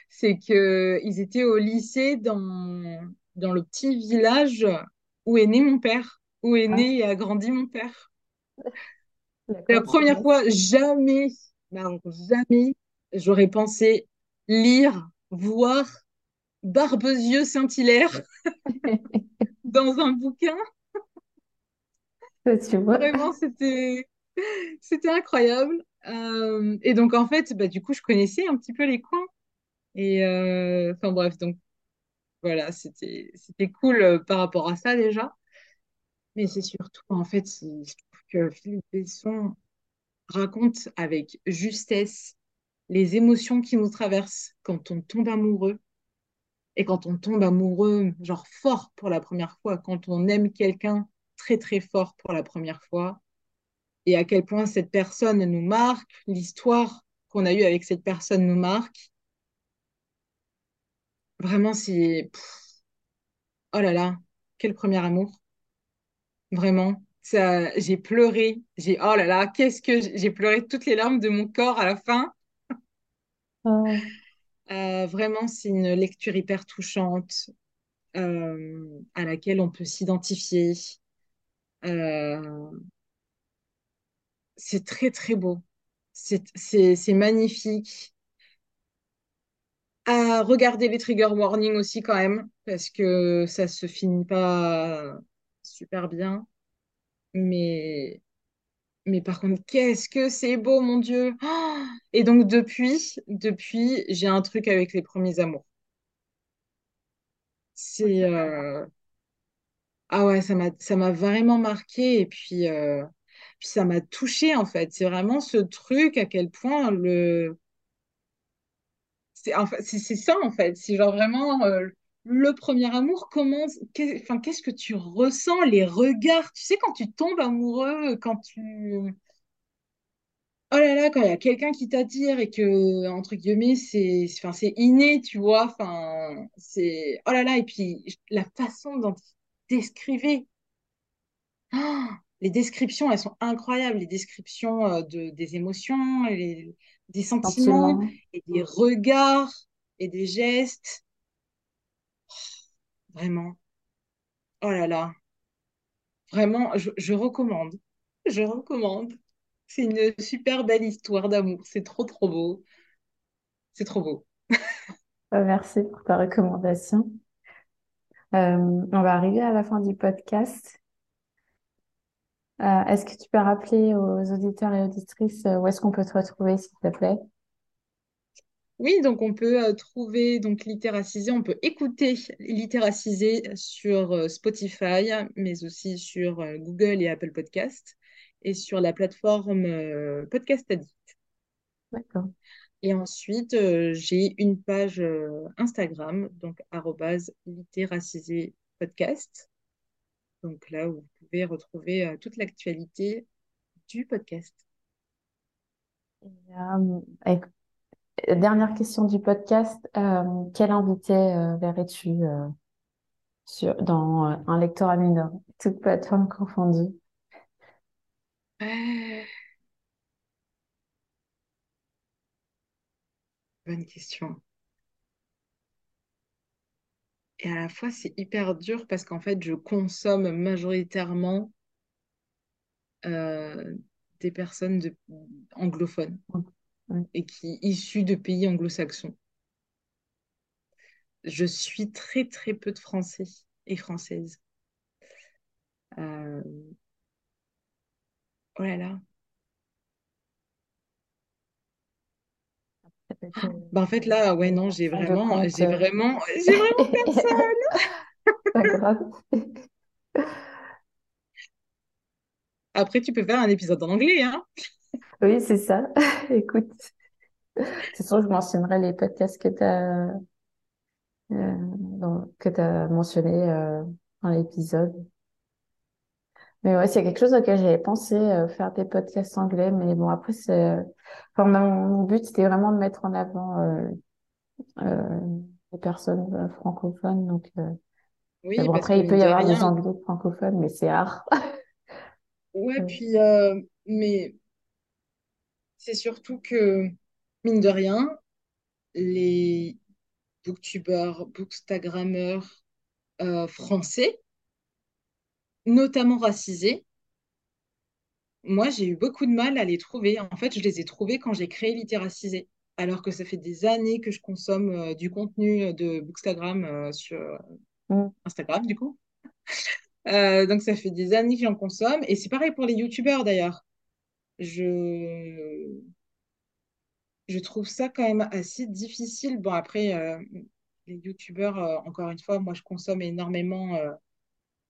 B: c'est que ils étaient au lycée dans, dans le petit village où est né mon père, où est
A: Ah,
B: né et a grandi mon père.
A: La
B: C'est la première fois, jamais, mais alors jamais, j'aurais pensé lire, voir Barbezieux Saint-Hilaire dans un bouquin.
A: Tu vois?
B: Vraiment, c'était c'était incroyable. Euh, et donc en fait, bah, du coup, je connaissais un petit peu les coins. Et euh, enfin bref, donc voilà, c'était c'était cool euh, par rapport à ça déjà. Mais c'est surtout en fait, je trouve que Philippe Besson raconte avec justesse les émotions qui nous traversent quand on tombe amoureux et quand on tombe amoureux, genre fort pour la première fois, quand on aime quelqu'un très très fort pour la première fois, et à quel point cette personne nous marque, l'histoire qu'on a eue avec cette personne nous marque. Vraiment, c'est... Oh là là, quel premier amour. Vraiment. Ça, j'ai pleuré. J'ai... Oh là là, qu'est-ce que... J'ai pleuré toutes les larmes de mon corps à la fin.
A: Oh,
B: Euh, vraiment, c'est une lecture hyper touchante euh, à laquelle on peut s'identifier. Euh, c'est très, très beau. C'est, c'est, c'est magnifique. À regarder les trigger warnings aussi quand même, parce que ça se finit pas super bien. Mais, mais par contre, qu'est-ce que c'est beau, mon Dieu! Oh Et donc depuis, depuis, j'ai un truc avec les premiers amours. C'est euh, ah ouais, ça m'a ça m'a vraiment marqué et puis, euh, puis ça m'a touchée en fait. C'est vraiment ce truc à quel point le c'est c'est c'est ça en fait. C'est genre vraiment euh, le premier amour. Comment qu'est- enfin qu'est-ce que tu ressens les regards? Tu sais quand tu tombes amoureux, quand tu oh là là quand il y a quelqu'un qui t'attire et que entre guillemets c'est enfin c'est inné, tu vois. Enfin c'est oh là là et puis la façon dont il décrivait Ah, les descriptions, elles sont incroyables, les descriptions euh, de, des émotions, les- des sentiments,
A: sentiment.
B: et des regards, et des gestes. Vraiment, oh là là, vraiment, je, recommande. Je recommande. C'est une super belle histoire d'amour. C'est trop, trop beau. C'est trop beau.
A: Euh, Merci pour ta recommandation. Euh, on va arriver à la fin du podcast. Euh, est-ce que tu peux rappeler aux auditeurs et auditrices euh, où est-ce qu'on peut te retrouver, s'il te plaît?
B: Oui, donc on peut euh, trouver donc Littéracisé, on peut écouter Littéracisé sur euh, Spotify, mais aussi sur euh, Google et Apple Podcast et sur la plateforme Podcast Addict.
A: D'accord.
B: Et ensuite, j'ai une page Instagram, donc Littéracisé Podcast. Donc là où vous pouvez retrouver toute l'actualité du podcast.
A: Euh, éc- dernière question du podcast. Euh, quel invité euh, verrais-tu euh, sur, dans un lectorat mineur, toute plateforme confondue?
B: Bonne question. Et à la fois, c'est hyper dur parce qu'en fait, je consomme majoritairement des personnes de, anglophones. Et qui issues de pays anglo-saxons. Je suis très, très peu de Français et Françaises. Euh, oh là là.
A: Être, euh,
B: Bah, en fait, là, ouais, non, j'ai vraiment,
A: compte.
B: j'ai
A: euh,
B: vraiment, j'ai vraiment personne.
A: Pas grave.
B: Après, tu peux faire un épisode en anglais, hein?
A: Oui, c'est ça. Écoute, toute façon, je mentionnerai les podcasts que tu as, que tu as mentionnés euh, dans l'épisode. Mais ouais, c'est quelque chose auquel j'avais pensé, euh, faire des podcasts anglais. Mais bon, après, c'est, enfin, mon, mon but, c'était vraiment de mettre en avant euh, euh, les personnes euh, francophones. Donc, euh,
B: Oui,
A: bon, après, il peut y avoir des anglais francophones, mais c'est rare.
B: ouais, puis, euh, mais c'est surtout que, mine de rien, les booktubeurs, bookstagrammeurs euh, français, notamment racisés, moi, j'ai eu beaucoup de mal à les trouver. En fait, je les ai trouvés quand j'ai créé Littéracisé, alors que ça fait des années que je consomme euh, du contenu de Bookstagram euh, sur
A: Mm.
B: Instagram, du coup. Euh, donc, ça fait des années que j'en consomme. Et c'est pareil pour les youtubeurs, d'ailleurs. Je... je trouve ça quand même assez difficile. Bon, après, euh, les youtubeurs, euh, encore une fois, moi, je consomme énormément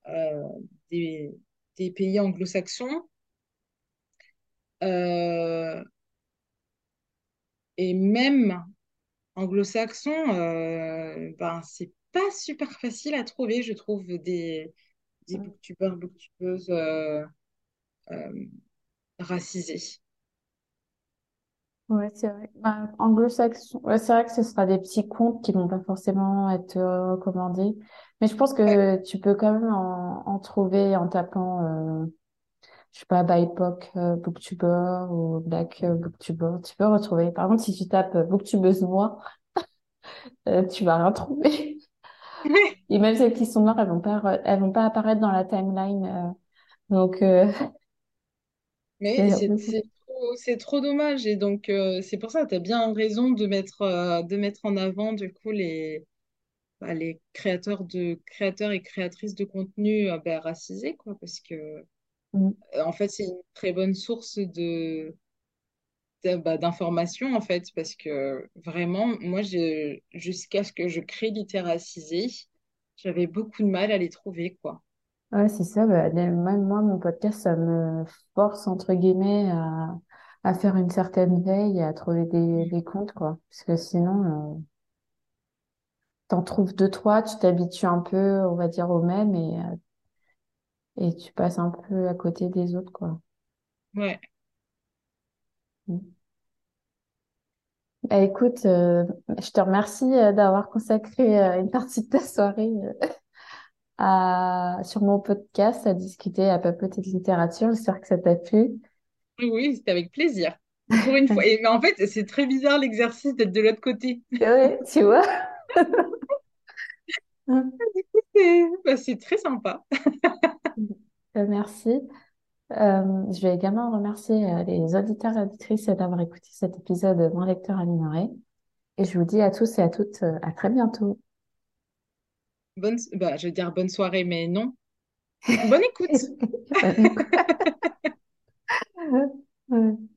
B: euh, des, des pays anglo-saxons. Et même anglo-saxons, ben, c'est pas super facile à trouver, je trouve, des, des booktubeurs, booktubeuses racisés.
A: Ouais, c'est vrai. Bah, anglo-saxon, ouais, c'est vrai que ce sera des petits contes qui vont pas forcément être euh, recommandés. Mais je pense que tu peux quand même en, en trouver en tapant, euh, je sais pas, BIPOC euh, Booktuber ou Black euh, Booktuber. Tu peux retrouver. Par contre, si tu tapes Booktubeuse noire, tu vas rien trouver. Et même celles qui sont noires, elles vont pas, elles vont pas apparaître dans la timeline. donc,
B: Mais
A: c'est
B: trop, dommage. Et donc, euh, c'est pour ça que tu as bien raison de mettre, euh, de mettre en avant, du coup, les, bah, les créateurs de, créateurs et créatrices de contenu euh, bah, racisés, quoi. Parce que,
A: Mm.
B: euh, en fait, c'est une très bonne source de, bah, d'informations, en fait. Parce que, vraiment, moi, jusqu'à ce que je crée Littéracisé, j'avais beaucoup de mal à les trouver, quoi.
A: Ouais, c'est ça. Bah, même moi, mon podcast, ça me force, entre guillemets, à, à faire une certaine veille et à trouver des, des comptes, quoi. Parce que sinon, euh, t'en trouves deux, trois, tu t'habitues un peu, on va dire, au même et, euh, et tu passes un peu à côté des autres, quoi.
B: Ouais.
A: Mm. Bah, écoute, euh, je te remercie euh, d'avoir consacré une partie de ta soirée à, sur mon podcast à discuter, à papoter de littérature. J'espère que ça t'a plu.
B: Oui, oui, c'était avec plaisir. Pour une fois. Et, mais en fait, c'est très bizarre l'exercice d'être de l'autre côté.
A: Ouais, tu vois.
B: C'est bah, c'est très sympa.
A: Euh, Merci. Euh, je vais également remercier euh, les auditeurs et auditrices d'avoir écouté cet épisode de Mon lecteur à Et je vous dis à tous et à toutes euh, à très bientôt.
B: Bonne, bah, je vais dire bonne soirée, mais non. Bonne écoute.
A: Ouais.